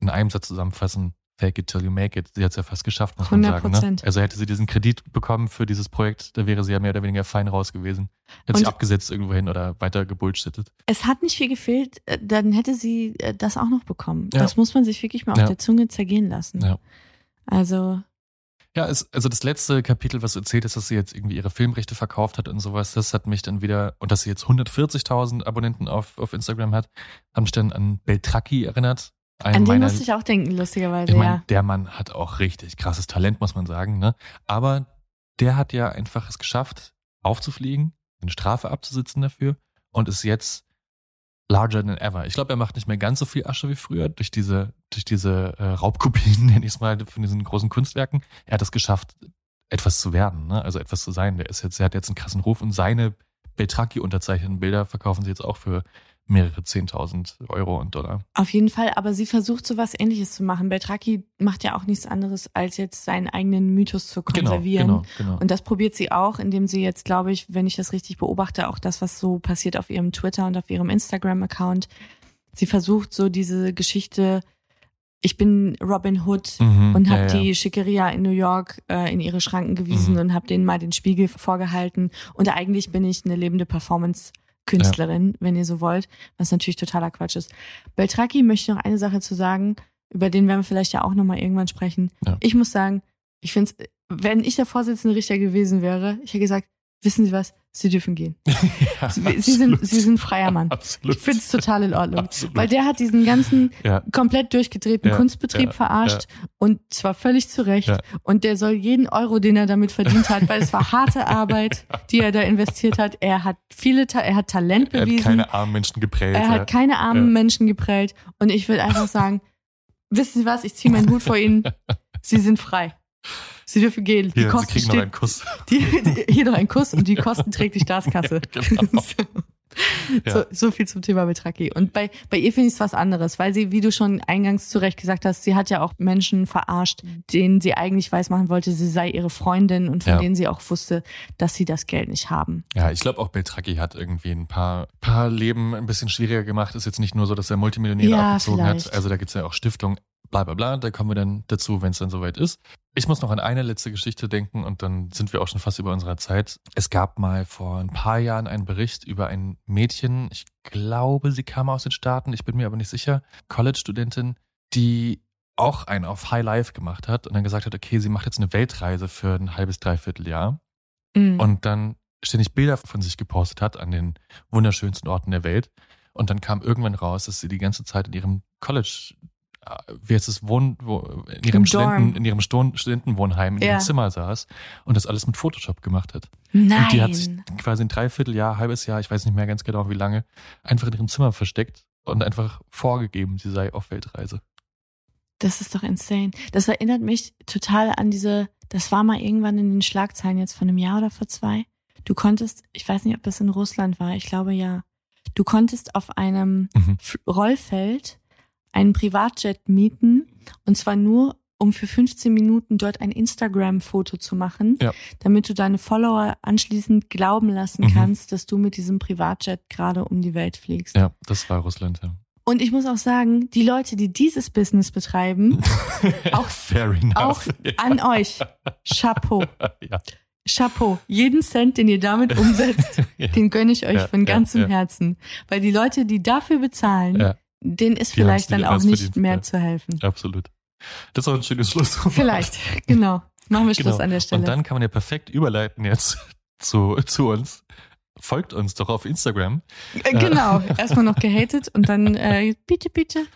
in einem Satz zusammenfassen. Fake it till you make it. Sie hat es ja fast geschafft, muss man sagen. Ne? 100%. Also hätte sie diesen Kredit bekommen für dieses Projekt, da wäre sie ja mehr oder weniger fein raus gewesen. Hätte Und- abgesetzt irgendwo hin oder weiter gebullshittet. Es hat nicht viel gefehlt, äh, dann hätte sie äh, das auch noch bekommen. Ja. Das muss man sich wirklich mal auf Ja. der Zunge zergehen lassen. Ja. Also, Ja, es, also das letzte Kapitel, was du erzählt hast, dass sie jetzt irgendwie ihre Filmrechte verkauft hat und sowas, das hat mich dann wieder, und dass sie jetzt 140.000 Abonnenten auf, auf Instagram hat, hat mich dann an Beltracchi erinnert. An den meiner- musste ich auch denken, lustigerweise, Ich meine, ja. der Mann hat auch richtig krasses Talent, muss man sagen. Ne? Aber der hat ja einfach es geschafft, aufzufliegen, eine Strafe abzusitzen dafür und ist jetzt larger than ever. Ich glaube, er macht nicht mehr ganz so viel Asche wie früher durch diese, durch diese äh, Raubkopien, nenne ich es mal, von diesen großen Kunstwerken. Er hat es geschafft, etwas zu werden, ne? also etwas zu sein. Der ist jetzt, er hat jetzt einen krassen Ruf und seine Beltracchi unterzeichneten Bilder verkaufen sie jetzt auch für mehrere 10.000 Euro und Dollar. Auf jeden Fall, aber sie versucht so was ähnliches zu machen. Beltraki macht ja auch nichts anderes, als jetzt seinen eigenen Mythos zu konservieren. Genau, genau, genau. Und das probiert sie auch, indem sie jetzt, glaube ich, wenn ich das richtig beobachte, auch das, was so passiert auf ihrem Twitter und auf ihrem Instagram-Account. Sie versucht so diese Geschichte, ich bin Robin Hood Mhm, und habe ja, ja. die Schickeria in New York äh, in ihre Schranken gewiesen Mhm. und habe denen mal den Spiegel vorgehalten. Und eigentlich bin ich eine lebende Performance-Künstlerin, wenn ihr so wollt, was natürlich totaler Quatsch ist. Beltraki möchte noch eine Sache zu sagen, über den werden wir vielleicht ja auch nochmal irgendwann sprechen. Ja. Ich muss sagen, ich finde wenn ich der Vorsitzende Richter gewesen wäre, ich hätte gesagt, wissen Sie was, Sie dürfen gehen. Ja, Sie, Sie, sind, absolut. Sie sind freier Mann. Absolut. Ich finde es total in Ordnung. Absolut. Weil der hat diesen ganzen Ja. komplett durchgedrehten Ja, Kunstbetrieb verarscht und zwar völlig zu Recht. Und der soll jeden Euro, den er damit verdient hat, weil es war harte Arbeit, die er da investiert hat. Er hat viele, Ta er hat Talent Er hat bewiesen. keine armen Menschen geprellt. er hat keine armen. Menschen geprellt. Und ich will einfach sagen, wissen Sie was, ich ziehe meinen Hut vor Ihnen. Sie sind frei. Sie dürfen gehen. Die Hier, Sie Kosten kriegen noch einen Kuss. die, die, hier noch ein Kuss und die Kosten trägt die Staatskasse. Genau. so, Ja. so viel zum Thema Betraki. Und bei, bei ihr finde ich es was anderes, weil sie, wie du schon eingangs zu Recht gesagt hast, sie hat ja auch Menschen verarscht, denen sie eigentlich weismachen wollte, sie sei ihre Freundin und von Ja. denen sie auch wusste, dass sie das Geld nicht haben. Ja, ich glaube auch Beltracchi hat irgendwie ein paar, paar Leben ein bisschen schwieriger gemacht. Ist jetzt nicht nur so, dass er Multimillionäre Ja, abgezogen vielleicht. hat. Also da gibt's ja auch Stiftungen, bla bla bla. Da kommen wir dann dazu, wenn es dann soweit ist. Ich muss noch an eine letzte Geschichte denken und dann sind wir auch schon fast über unserer Zeit. Es gab mal vor ein paar Jahren einen Bericht über ein Mädchen, ich glaube, sie kam aus den Staaten, ich bin mir aber nicht sicher, College-Studentin, die auch einen auf High Life gemacht hat und dann gesagt hat, okay, sie macht jetzt eine Weltreise für ein halbes, dreiviertel Jahr Mhm. und dann ständig Bilder von sich gepostet hat an den wunderschönsten Orten der Welt. Und dann kam irgendwann raus, dass sie die ganze Zeit in ihrem College, wie heißt es, Wohn, wo, in ihrem, Im Studenten, Dorm. in ihrem Studentenwohnheim in Ja. ihrem Zimmer saß und das alles mit Photoshop gemacht hat. Nein. Und die hat sich quasi ein Dreivierteljahr, halbes Jahr, ich weiß nicht mehr ganz genau wie lange, einfach in ihrem Zimmer versteckt und einfach vorgegeben, sie sei auf Weltreise. Das ist doch insane. Das erinnert mich total an diese, das war mal irgendwann in den Schlagzeilen jetzt von einem Jahr oder vor zwei. Du konntest, ich weiß nicht, ob das in Russland war, ich glaube ja. Du konntest auf einem Mhm. Rollfeld einen Privatjet mieten und zwar nur, um für 15 Minuten dort ein Instagram-Foto zu machen, Ja. damit du deine Follower anschließend glauben lassen Mhm. kannst, dass du mit diesem Privatjet gerade um die Welt fliegst. Ja, das war Russland, ja. Und ich muss auch sagen, die Leute, die dieses Business betreiben, Auch- auch an euch. Chapeau. ja. Chapeau. Jeden Cent, den ihr damit umsetzt, Ja. den gönne ich euch Ja, von ja, ganzem ja. Herzen. Weil die Leute, die dafür bezahlen, Ja. Denen ist Die vielleicht dann auch nicht verdient, mehr ja. zu helfen. Absolut. Das ist auch ein schönes Schluss. Vielleicht, genau. Machen wir Schluss Genau. an der Stelle. Und dann kann man ja perfekt überleiten jetzt zu, zu uns. Folgt uns doch auf Instagram. Äh, genau. Erstmal noch gehatet und dann äh, bitte, bitte.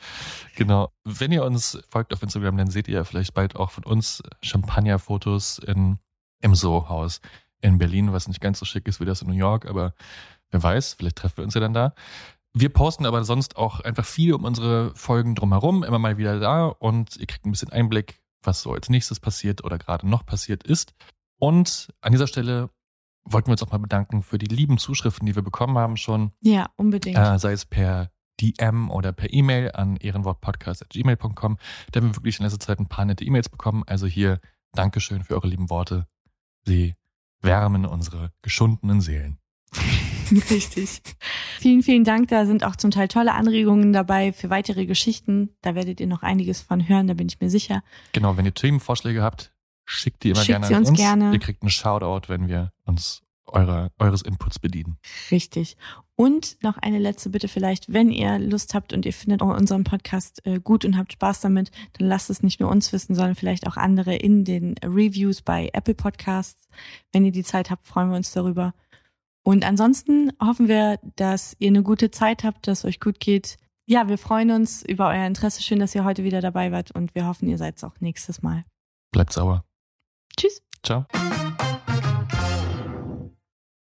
Genau. Wenn ihr uns folgt auf Instagram, dann seht ihr vielleicht bald auch von uns Champagnerfotos im Soho-Haus in Berlin, was nicht ganz so schick ist wie das in New York, aber wer weiß, vielleicht treffen wir uns ja dann da. Wir posten aber sonst auch einfach viel um unsere Folgen drumherum, immer mal wieder da und ihr kriegt ein bisschen Einblick, was so als nächstes passiert oder gerade noch passiert ist. Und an dieser Stelle wollten wir uns auch mal bedanken für die lieben Zuschriften, die wir bekommen haben schon. Ja, unbedingt. Äh, sei es per DM oder per E-Mail an ehrenwortpodcast.gmail.com. Da haben wir wirklich in letzter Zeit ein paar nette E-Mails bekommen. Also hier Dankeschön für eure lieben Worte. Sie wärmen unsere geschundenen Seelen. Richtig. Vielen, vielen Dank. Da sind auch zum Teil tolle Anregungen dabei für weitere Geschichten. Da werdet ihr noch einiges von hören, da bin ich mir sicher. Genau, wenn ihr Themenvorschläge habt, schickt die immer Schickt gerne sie an uns uns. gerne. Ihr kriegt einen Shoutout, wenn wir uns eurer, eures Inputs bedienen. Richtig. Und noch eine letzte Bitte vielleicht, wenn ihr Lust habt und ihr findet unseren Podcast äh, gut und habt Spaß damit, dann lasst es nicht nur uns wissen, sondern vielleicht auch andere in den Reviews bei Apple Podcasts. Wenn ihr die Zeit habt, freuen wir uns darüber. Und ansonsten hoffen wir, dass ihr eine gute Zeit habt, dass es euch gut geht. Ja, wir freuen uns über euer Interesse. Schön, dass ihr heute wieder dabei wart und wir hoffen, ihr seid es auch nächstes Mal. Bleibt sauer. Tschüss. Ciao.